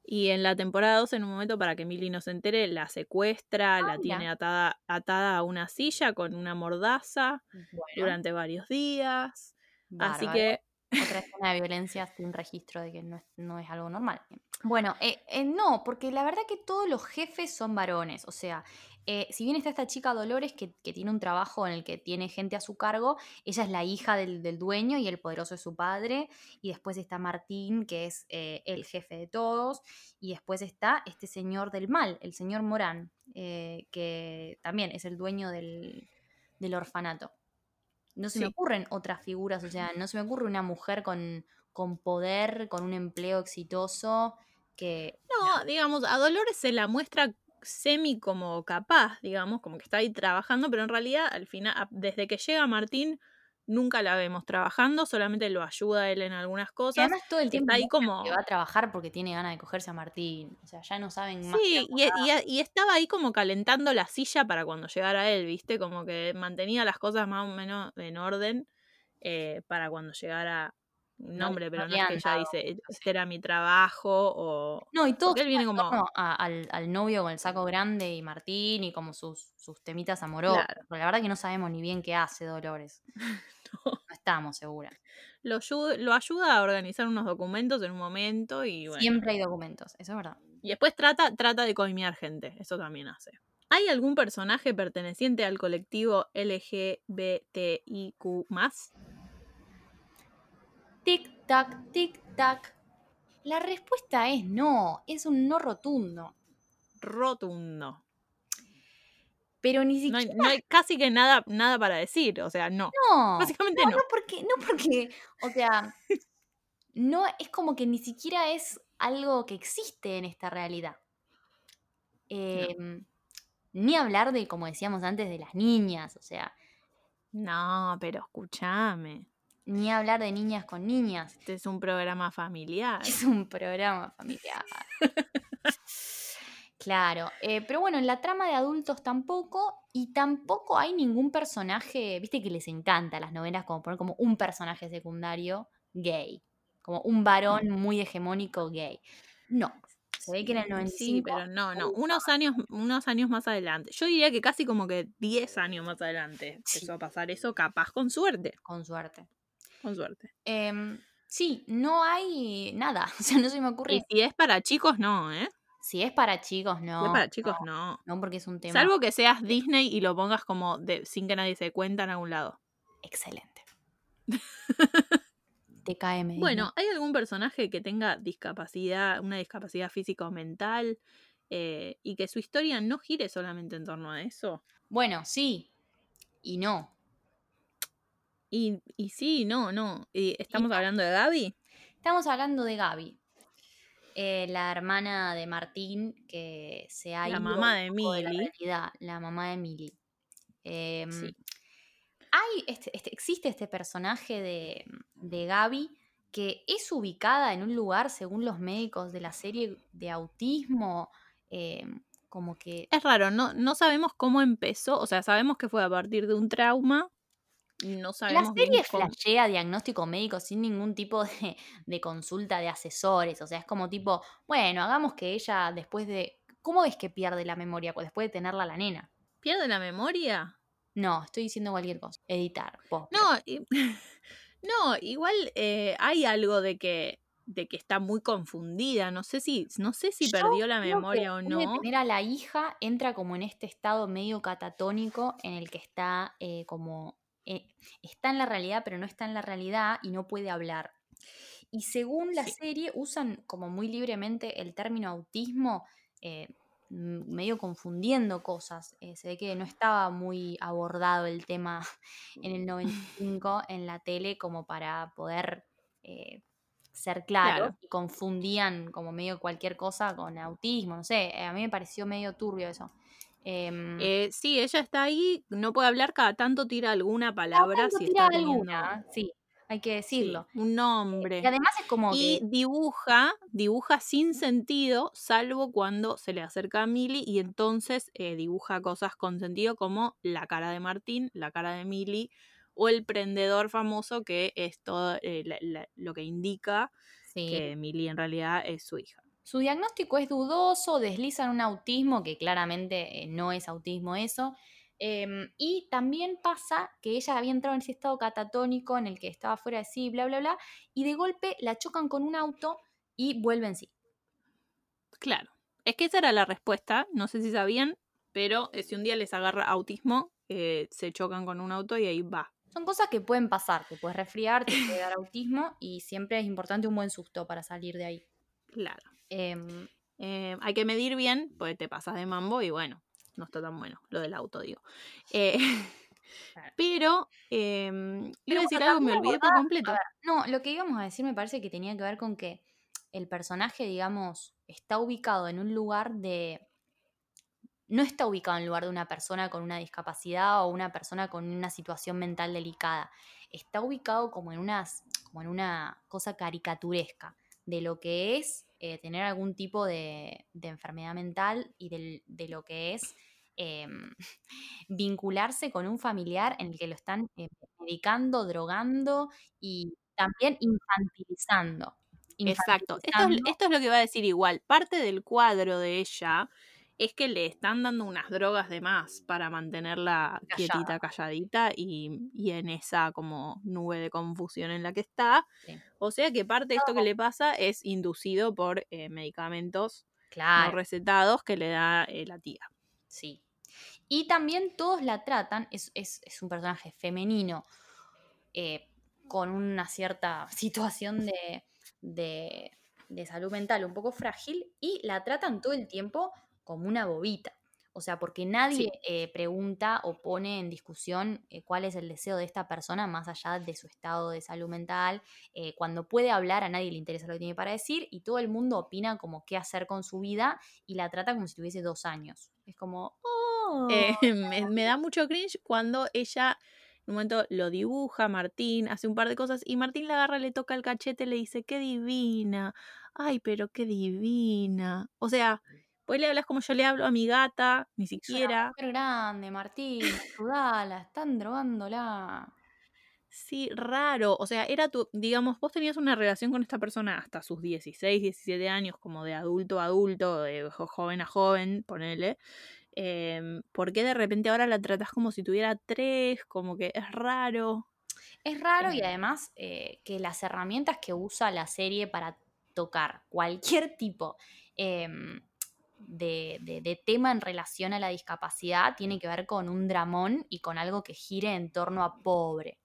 y en la temporada 2 en un momento para que Millie no se entere la secuestra, la mira. tiene atada atada a una silla con una mordaza bueno, durante varios días. Así que Otra escena de violencia sin registro de que no es, no es algo normal. Bueno, eh, eh, no, porque la verdad que todos los jefes son varones. O sea, eh, si bien está esta chica Dolores que, que tiene un trabajo en el que tiene gente a su cargo, ella es la hija del, del dueño y el poderoso es su padre. Y después está Martín, que es eh, el jefe de todos. Y después está este señor del mal, el señor Morán, eh, que también es el dueño del, del orfanato. No se me ocurren otras figuras, o sea, no se me ocurre una mujer con, con poder, con un empleo exitoso, que No, digamos, a Dolores se la muestra semi como capaz, digamos, como que está ahí trabajando, pero en realidad al final, desde que llega Martín, nunca la vemos trabajando, solamente lo ayuda él en algunas y cosas. además todo el tiempo Está ahí como... que va a trabajar porque tiene ganas de cogerse a Martín. O sea, ya no saben más. Sí, y, y- y estaba ahí como calentando la silla para cuando llegara él, ¿viste? Como que mantenía las cosas más o menos en orden eh, para cuando llegara un No- nombre, pero no es que ella dice, este era mi trabajo o... No, y todo él viene como... a- al, al novio con el saco grande y Martín y como sus, sus temitas amorosos. Claro. Pero la verdad que no sabemos ni bien qué hace Dolores. No. No estamos seguras. Lo, ayu- lo ayuda a organizar unos documentos en un momento y bueno. Siempre hay documentos, eso es verdad. Y después trata, trata de coimear gente, eso también hace. ¿Hay algún personaje perteneciente al colectivo LGBTIQ Tic tac, tic tac. La respuesta es no, es un no rotundo. Rotundo. Pero ni No hay, siquiera no hay casi que nada, nada para decir, o sea, no. no. Básicamente No, no. no porque, no porque, o sea, no es como que ni siquiera es algo que existe en esta realidad. Em, Ni hablar de, como decíamos antes, de las niñas, o sea, No, pero escúchame. Ni hablar de niñas con niñas. Este es un programa familiar. Es un programa familiar. Claro, eh, pero bueno, en la trama de adultos tampoco, y tampoco hay ningún personaje, viste que les encanta las novelas como poner como un personaje secundario gay, como un varón muy hegemónico gay. No, se ve que en el 95 Sí, pero no, no. Unos años, unos años más adelante. Yo diría que casi como que 10 años más adelante Sí. empezó a pasar eso, capaz con suerte. con suerte. Con suerte. Em, sí, no hay nada, o sea, no se me ocurre. Y si es para chicos, no, ¿eh? Si es para chicos, Si no. es para chicos, no. No, porque es un tema Salvo que seas Disney y lo pongas como de, sin que nadie se cuenta en algún lado. excelente. TKM. Bueno, ¿hay algún personaje que tenga discapacidad, una discapacidad física o mental, eh, y que su historia no gire solamente en torno a eso? Bueno, sí y no. Y, y sí, no, no. Y ¿Estamos hablando de Gaby? Estamos hablando de Gaby, eh, la hermana de Martín que se ha La ido mamá de poco la realidad, la mamá de Milly. Em, Sí. hay este, este- existe este personaje de, de Gaby que es ubicada en un lugar, según los médicos de la serie, de autismo, em, como que Es raro, no, no sabemos cómo empezó, o sea, sabemos que fue a partir de un trauma. No La sabemos bien serie flashea diagnóstico médico sin ningún tipo de, de consulta de asesores. O sea, es como tipo, bueno, hagamos que ella después de. ¿Cómo es que pierde la memoria? Pues después de tenerla la nena. ¿Pierde la memoria? No, estoy diciendo cualquier cosa. Editar, post. No, no, igual eh, hay algo de que, de que está muy confundida. No sé si, no sé si Yo perdió la memoria o después de no. tener a la hija, entra como en este estado medio catatónico en el que está eh, como. Eh, está en la realidad, pero no está en la realidad y no puede hablar. Y según la Sí. serie, usan como muy libremente el término autismo, eh, medio confundiendo cosas. Eh, se ve que no estaba muy abordado el tema en el 95 en la tele como para poder eh, ser Claro. y confundían como medio cualquier cosa con autismo, no sé, a mí me pareció medio turbio eso. Em, Eh, sí, ella está ahí, no puede hablar, cada tanto tira alguna palabra si tira está teniendo alguna, sí, hay que sí, decirlo. un Eh, nombre. Y además es como Y que dibuja, dibuja sin sentido, salvo cuando se le acerca a Milly y entonces eh, dibuja cosas con sentido como la cara de Martín, la cara de Milly o el prendedor famoso que es todo eh, la- la- lo que indica sí, que Milly en realidad es su hija. Su diagnóstico es dudoso, deslizan un autismo que claramente eh, no es autismo eso, Em, y también pasa que ella había entrado en ese estado catatónico en el que estaba fuera de sí, bla, bla, bla, y de golpe la chocan con un auto y vuelve en sí. Claro. Es que esa era la respuesta, no sé si sabían, pero eh, si un día les agarra autismo, eh, se chocan con un auto y ahí va. Son cosas que pueden pasar, te puedes resfriar, te puede dar autismo y siempre es importante un buen susto para salir de ahí. Claro. Em, Eh, hay que medir bien, pues te pasas de mambo y bueno, no está tan bueno lo del auto, digo. Eh, Claro. pero, em, Pero decir bueno, algo me olvidé por completo. ver, no, lo que íbamos a decir me parece que tenía que ver con que el personaje, digamos, está ubicado en un lugar de... No está ubicado en el lugar de una persona con una discapacidad o una persona con una situación mental delicada. Está ubicado como en, unas, como en una cosa caricaturesca de lo que es eh, tener algún tipo de, de enfermedad mental y del- de lo que es em, vincularse con un familiar en el que lo están eh, medicando, drogando y también infantilizando. Exacto. Esto es, esto es lo que iba a decir igual. Parte del cuadro de ella es que le están dando unas drogas de más para mantenerla Callada. quietita, calladita y, y en esa como nube de confusión en la que está. Sí. O sea que parte de esto que le pasa es inducido por eh, medicamentos no recetados que le da eh, la tía. sí. Y también todos la tratan, es, es- es un personaje femenino eh, con una cierta situación de, de- de salud mental un poco frágil y la tratan todo el tiempo como una bobita. O sea, porque nadie eh, pregunta o pone en discusión eh, cuál es el deseo de esta persona más allá de su estado de salud mental. Eh, cuando puede hablar, a nadie le interesa lo que tiene para decir y todo el mundo opina como qué hacer con su vida y la trata como si tuviese dos años. Es como, oh, me, me da mucho cringe cuando ella en un momento lo dibuja Martín, hace un par de cosas y Martín la agarra, le toca el cachete, le dice, qué divina, ay, pero qué divina. O sea, pues le hablas como yo le hablo a mi gata, ni es siquiera. mujer grande, Martín, ayudala, están drogándola. Sí, raro. O sea, era tu, digamos, vos tenías una relación con esta persona hasta sus 16, 17 años, como de adulto a adulto, de jo- joven a joven, ponele. Em, ¿Por qué de repente ahora la tratás como si tuviera tres? Como que es raro. Es raro y Eh. además eh, que las herramientas que usa la serie para tocar cualquier tipo em, de, de- de tema en relación a la discapacidad tiene que ver con un dramón y con algo que gire en torno a pobre.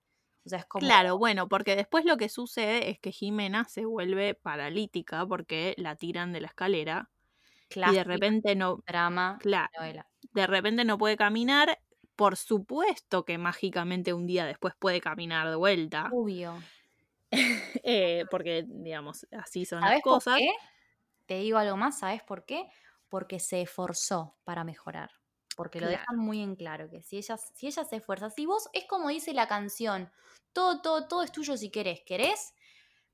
O sea, es como Claro, bueno, porque después lo que sucede es que Jimena se vuelve paralítica porque la tiran de la escalera y de repente no, drama claro, de repente no puede caminar. Por supuesto que mágicamente un día después puede caminar de vuelta, Obvio. eh, porque digamos, así son las ¿Sabes por cosas. qué? Te digo algo más, ¿sabes por qué? Porque se esforzó para mejorar. Porque lo dejan muy en claro, que si ella, si ella se esfuerza, si vos, es como dice la canción, todo, todo, todo es tuyo si querés, ¿querés?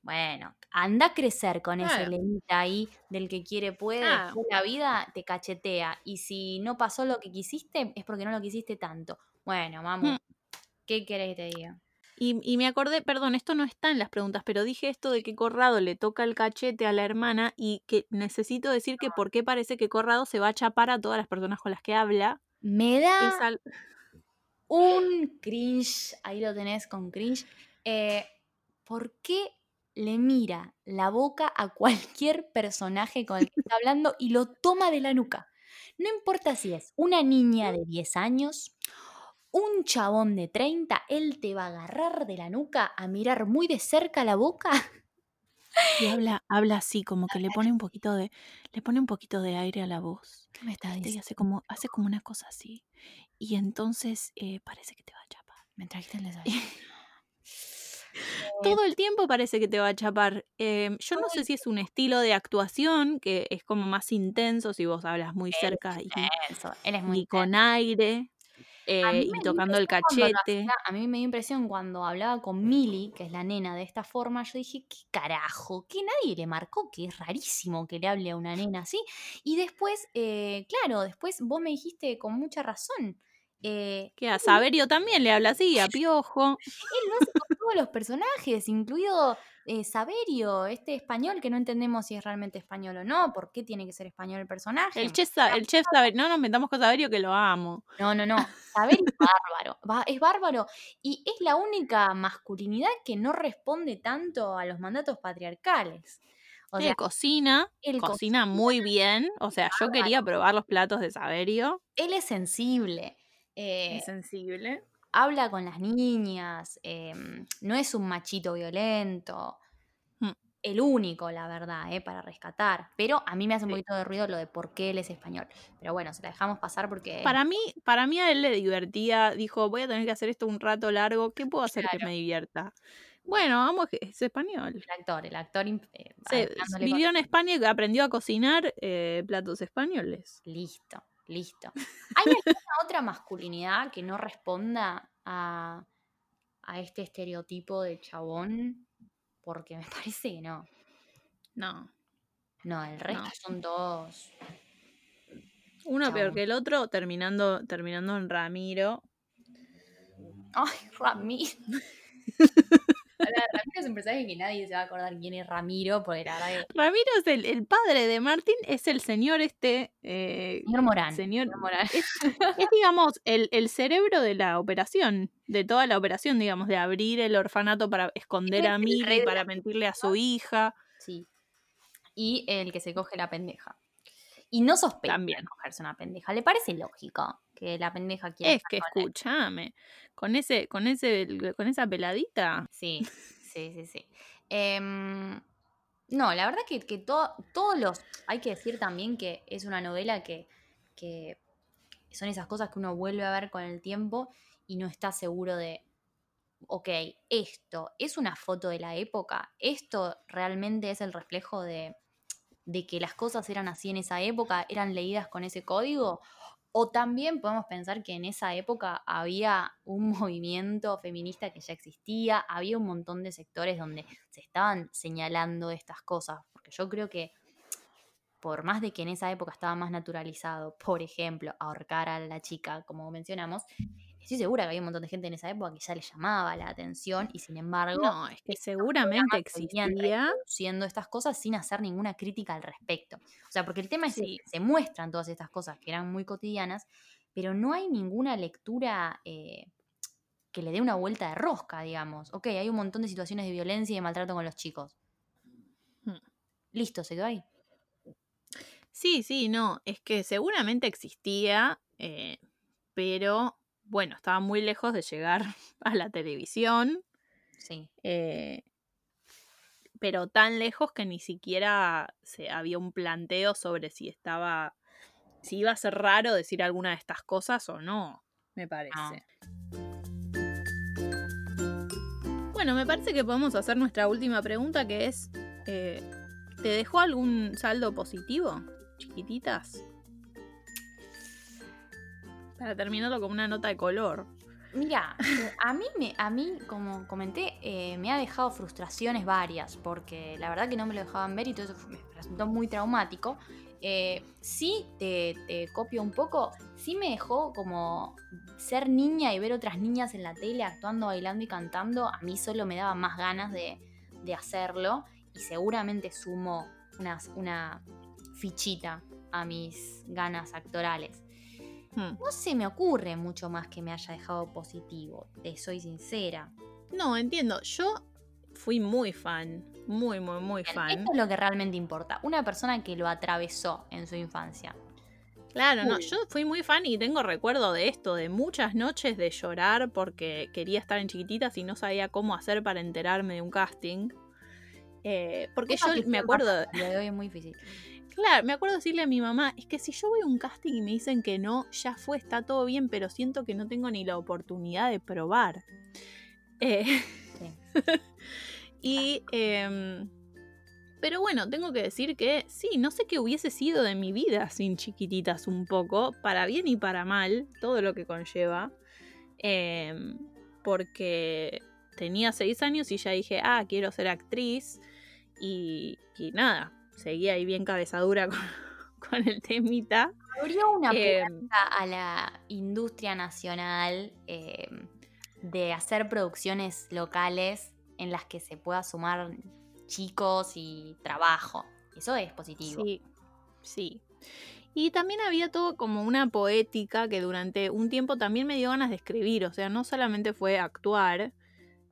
Bueno, anda a crecer con ese lemita ahí del que quiere puede, Ah. la vida te cachetea. Y si no pasó lo que quisiste, es porque no lo quisiste tanto. Bueno, mamu, Mm. ¿qué querés que te diga? Y, y me acordé, perdón, esto no está en las preguntas, pero dije esto de que Corrado le toca el cachete a la hermana y que necesito decir que por qué parece que Corrado se va a chapar a todas las personas con las que habla. Me da al- un cringe, ahí lo tenés con cringe. Eh, ¿Por qué le mira la boca a cualquier personaje con el que está hablando y lo toma de la nuca? No importa si es una niña de 10 años, un chabón de 30, él te va a agarrar de la nuca a mirar muy de cerca la boca. Y habla, habla así, como que le pone un poquito de, le pone un poquito de aire a la voz. ¿Qué me estás ¿viste? Y diciendo? hace como, hace como una cosa así. Y entonces eh, parece que te va a chapar. Me trajiste el desayuno. Todo el tiempo parece que te va a chapar. Em, yo no sé si es un estilo de actuación que es como más intenso, si vos hablas muy cerca y, Eso, él es muy y con aire eh, y tocando el cuando cachete. a mí me dio impresión cuando hablaba con Millie, que es la nena de esta forma, yo dije, ¿qué carajo? Que nadie le marcó, que es rarísimo que le hable a una nena así. Y después, eh, claro, después vos me dijiste con mucha razón, eh, Que a Saberio también le habla así, a Piojo. él lo hace con todos los personajes, incluido eh, Saberio, este español que no entendemos si es realmente español o no, por qué tiene que ser español el personaje. El chef, el chef Saberio, no nos metamos con Saberio que lo amo. No, no, no. Saberio es bárbaro. es bárbaro. Y es la única masculinidad que no responde tanto a los mandatos patriarcales. O Él cocina, él cocina muy bien. O sea, yo quería probar los platos de Saberio. él es sensible. Eh, Es sensible. habla con las niñas, em, no es un machito violento. Mm. El único, la verdad, eh, para rescatar. Pero a mí me hace un Sí. poquito de ruido lo de por qué él es español. Pero bueno, se la dejamos pasar porque. Para mí, para mí a él le divertía. Dijo, voy a tener que hacer esto un rato largo. ¿Qué puedo hacer que me divierta? Bueno, vamos, es español. El actor, el actor. eh, Se, vivió en España y aprendió a cocinar eh, platos españoles. Listo, listo. ¿Hay alguna otra masculinidad que no responda a, a este estereotipo de chabón? Porque me parece que no. No. No, el resto No. son todos. Uno peor que el otro, terminando, terminando en Ramiro. Ay, Ramiro. Ramiro es un personaje que nadie se va a acordar quién es Ramiro, porque la verdad que. Ramiro es el, el padre de Martín, es el señor este. eh, Señor Morán. señor, Señor Morán. es, digamos, el, el cerebro de la operación, de toda la operación, digamos, de abrir el orfanato para esconder es a de para mentirle a su hija. Sí. Y el que se coge la pendeja. Y no sospecha También. de cogerse una pendeja. Le parece lógico que la pendeja quiera. Es que escúchame, con ese, con ese, con esa peladita. Sí, sí, sí, sí. Em, no, la verdad que, que to- todos los. Hay que decir también que es una novela que, que son esas cosas que uno vuelve a ver con el tiempo y no está seguro de. Ok, esto es una foto de la época. Esto realmente es el reflejo de, de que las cosas eran así en esa época, eran leídas con ese código. O también podemos pensar que en esa época había un movimiento feminista que ya existía, había un montón de sectores donde se estaban señalando estas cosas, porque yo creo que por más de que en esa época estaba más naturalizado, por ejemplo, ahorcar a la chica, como mencionamos, estoy segura que había un montón de gente en esa época que ya le llamaba la atención y sin embargo No, es que seguramente existía. reproduciendo estas cosas sin hacer ninguna crítica al respecto. O sea, porque el tema es Sí. que se muestran todas estas cosas que eran muy cotidianas, pero no hay ninguna lectura eh, que le dé una vuelta de rosca, digamos. Ok, hay un montón de situaciones de violencia y de maltrato con los chicos. Hmm. Listo, se quedó ahí. Sí, sí, no, es que seguramente existía, eh, pero bueno, estaba muy lejos de llegar a la televisión, Sí. eh, pero tan lejos que ni siquiera se, había un planteo sobre si estaba, si iba a ser raro decir alguna de estas cosas o no, me parece. Bueno, me parece que podemos hacer nuestra última pregunta que es, eh, ¿te dejó algún saldo positivo, chiquititas? Para terminarlo con una nota de color. Mira, a mí, me, a mí como comenté, eh, me ha dejado frustraciones varias, porque la verdad que no me lo dejaban ver y todo eso me resultó muy traumático. Eh, sí, te, copio un poco, sí me dejó como ser niña y ver otras niñas en la tele actuando, bailando y cantando, a mí solo me daba más ganas de, de hacerlo y seguramente sumo una fichita a mis ganas actorales. Hmm. No se me ocurre mucho más que me haya dejado positivo, te soy sincera. No, entiendo. Yo fui muy fan, muy, muy, muy Bien, fan. Esto es lo que realmente importa. Una persona que lo atravesó en su infancia. Claro, no, yo fui muy fan y tengo recuerdo de esto, de muchas noches de llorar porque quería estar en chiquititas y no sabía cómo hacer para enterarme de un casting. Eh, porque yo me acuerdo, de hoy es muy difícil. Claro, me acuerdo decirle a mi mamá, es que si yo voy a un casting y me dicen que no, ya fue, está todo bien, pero siento que no tengo ni la oportunidad de probar. Eh, y, em, pero bueno, tengo que decir que sí, no sé qué hubiese sido de mi vida sin chiquititas un poco, para bien y para mal, todo lo que conlleva. Em, porque tenía seis años y ya dije, ah, quiero ser actriz. Y, y nada, seguía ahí bien cabezadura con, con el temita. Abrió una puerta a la industria nacional eh, de hacer producciones locales en las que se pueda sumar chicos y trabajo. Eso es positivo. Sí, sí. Y también había todo como una poética que durante un tiempo también me dio ganas de escribir, o sea, no solamente fue actuar,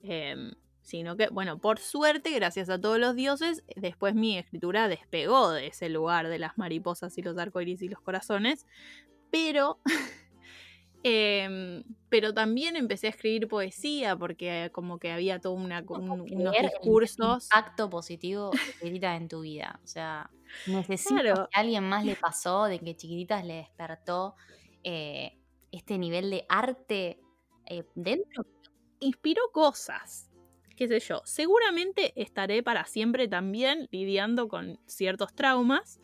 em, sino que, bueno, por suerte, gracias a todos los dioses, después mi escritura despegó de ese lugar de las mariposas y los arcoíris y los corazones, pero Em, pero también empecé a escribir poesía porque como que había todo una, unos discursos. acto positivo de chiquititas en tu vida. O sea, necesito que a alguien más le pasó, de que chiquititas le despertó eh, este nivel de arte eh, dentro. Inspiró cosas. Qué sé yo. Seguramente estaré para siempre también lidiando con ciertos traumas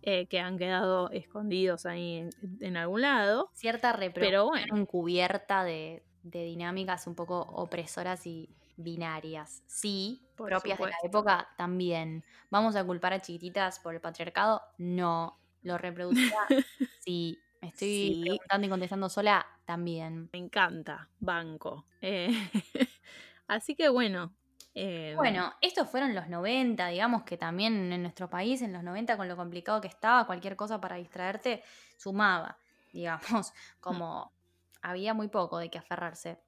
eh, que han quedado escondidos ahí en, algún lado. Cierta reproducción encubierta de, dinámicas un poco opresoras y binarias. Sí, propias de la época también. ¿Vamos a culpar a chiquititas por el patriarcado? No. ¿Lo reproducía? sí. Me estoy preguntando y contestando sola también. Me encanta, banco. Eh, así que bueno, Em, bueno, estos fueron los 90, digamos que también en nuestro país, en los 90, con lo complicado que estaba, cualquier cosa para distraerte sumaba, digamos, como había muy poco de qué aferrarse.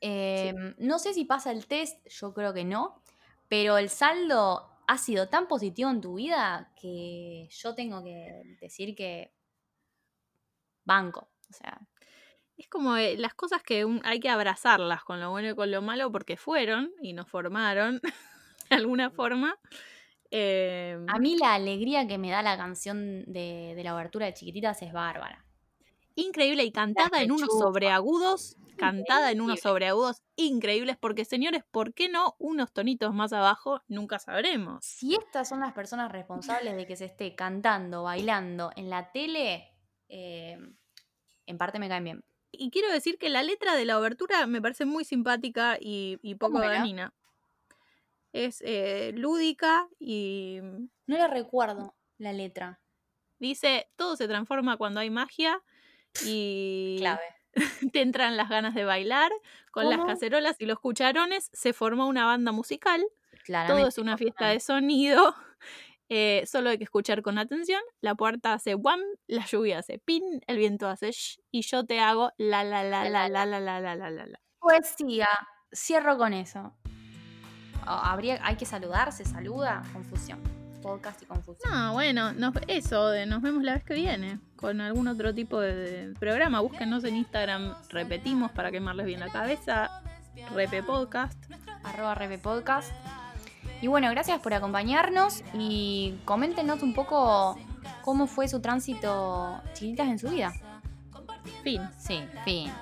Em, no sé si pasa el test, yo creo que no, pero el saldo ha sido tan positivo en tu vida que yo tengo que decir que banco, o sea, es como las cosas que hay que abrazarlas con lo bueno y con lo malo porque fueron y nos formaron de alguna forma. Em, a mí la alegría que me da la canción de, la abertura de Chiquititas es bárbara. Increíble y cantada en unos sobreagudos, cantada en unos sobreagudos increíbles porque señores, ¿por qué no unos tonitos más abajo? Nunca sabremos. Si estas son las personas responsables de que se esté cantando, bailando en la tele, em, en parte me caen bien y quiero decir que la letra de la obertura me parece muy simpática y, poco dañina. Es eh, lúdica y... Mm, no la recuerdo, la letra. Dice, todo se transforma cuando hay magia y... Clave. te entran las ganas de bailar. Con las cacerolas y los cucharones se formó una banda musical. Todo es una fiesta de sonido. Eh, solo hay que escuchar con atención. La puerta hace wham, la lluvia hace pin, el viento hace sh, y yo te hago la la la la la la la la la la la. Poesía. Cierro con eso. Habría, hay que saludar, se saluda, confusión. Podcast y confusión. No, bueno, eso, de nos vemos la vez que viene con algún otro tipo de, programa. Búsquenos en Instagram, repetimos para quemarles bien la cabeza. Repe Podcast. Arroba Repe Podcast. Y bueno, gracias por acompañarnos y coméntenos un poco cómo fue su tránsito chiquitas en su vida. Fin. Sí, fin.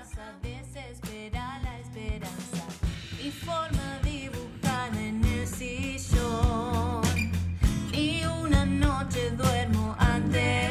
Ni una noche duermo antes.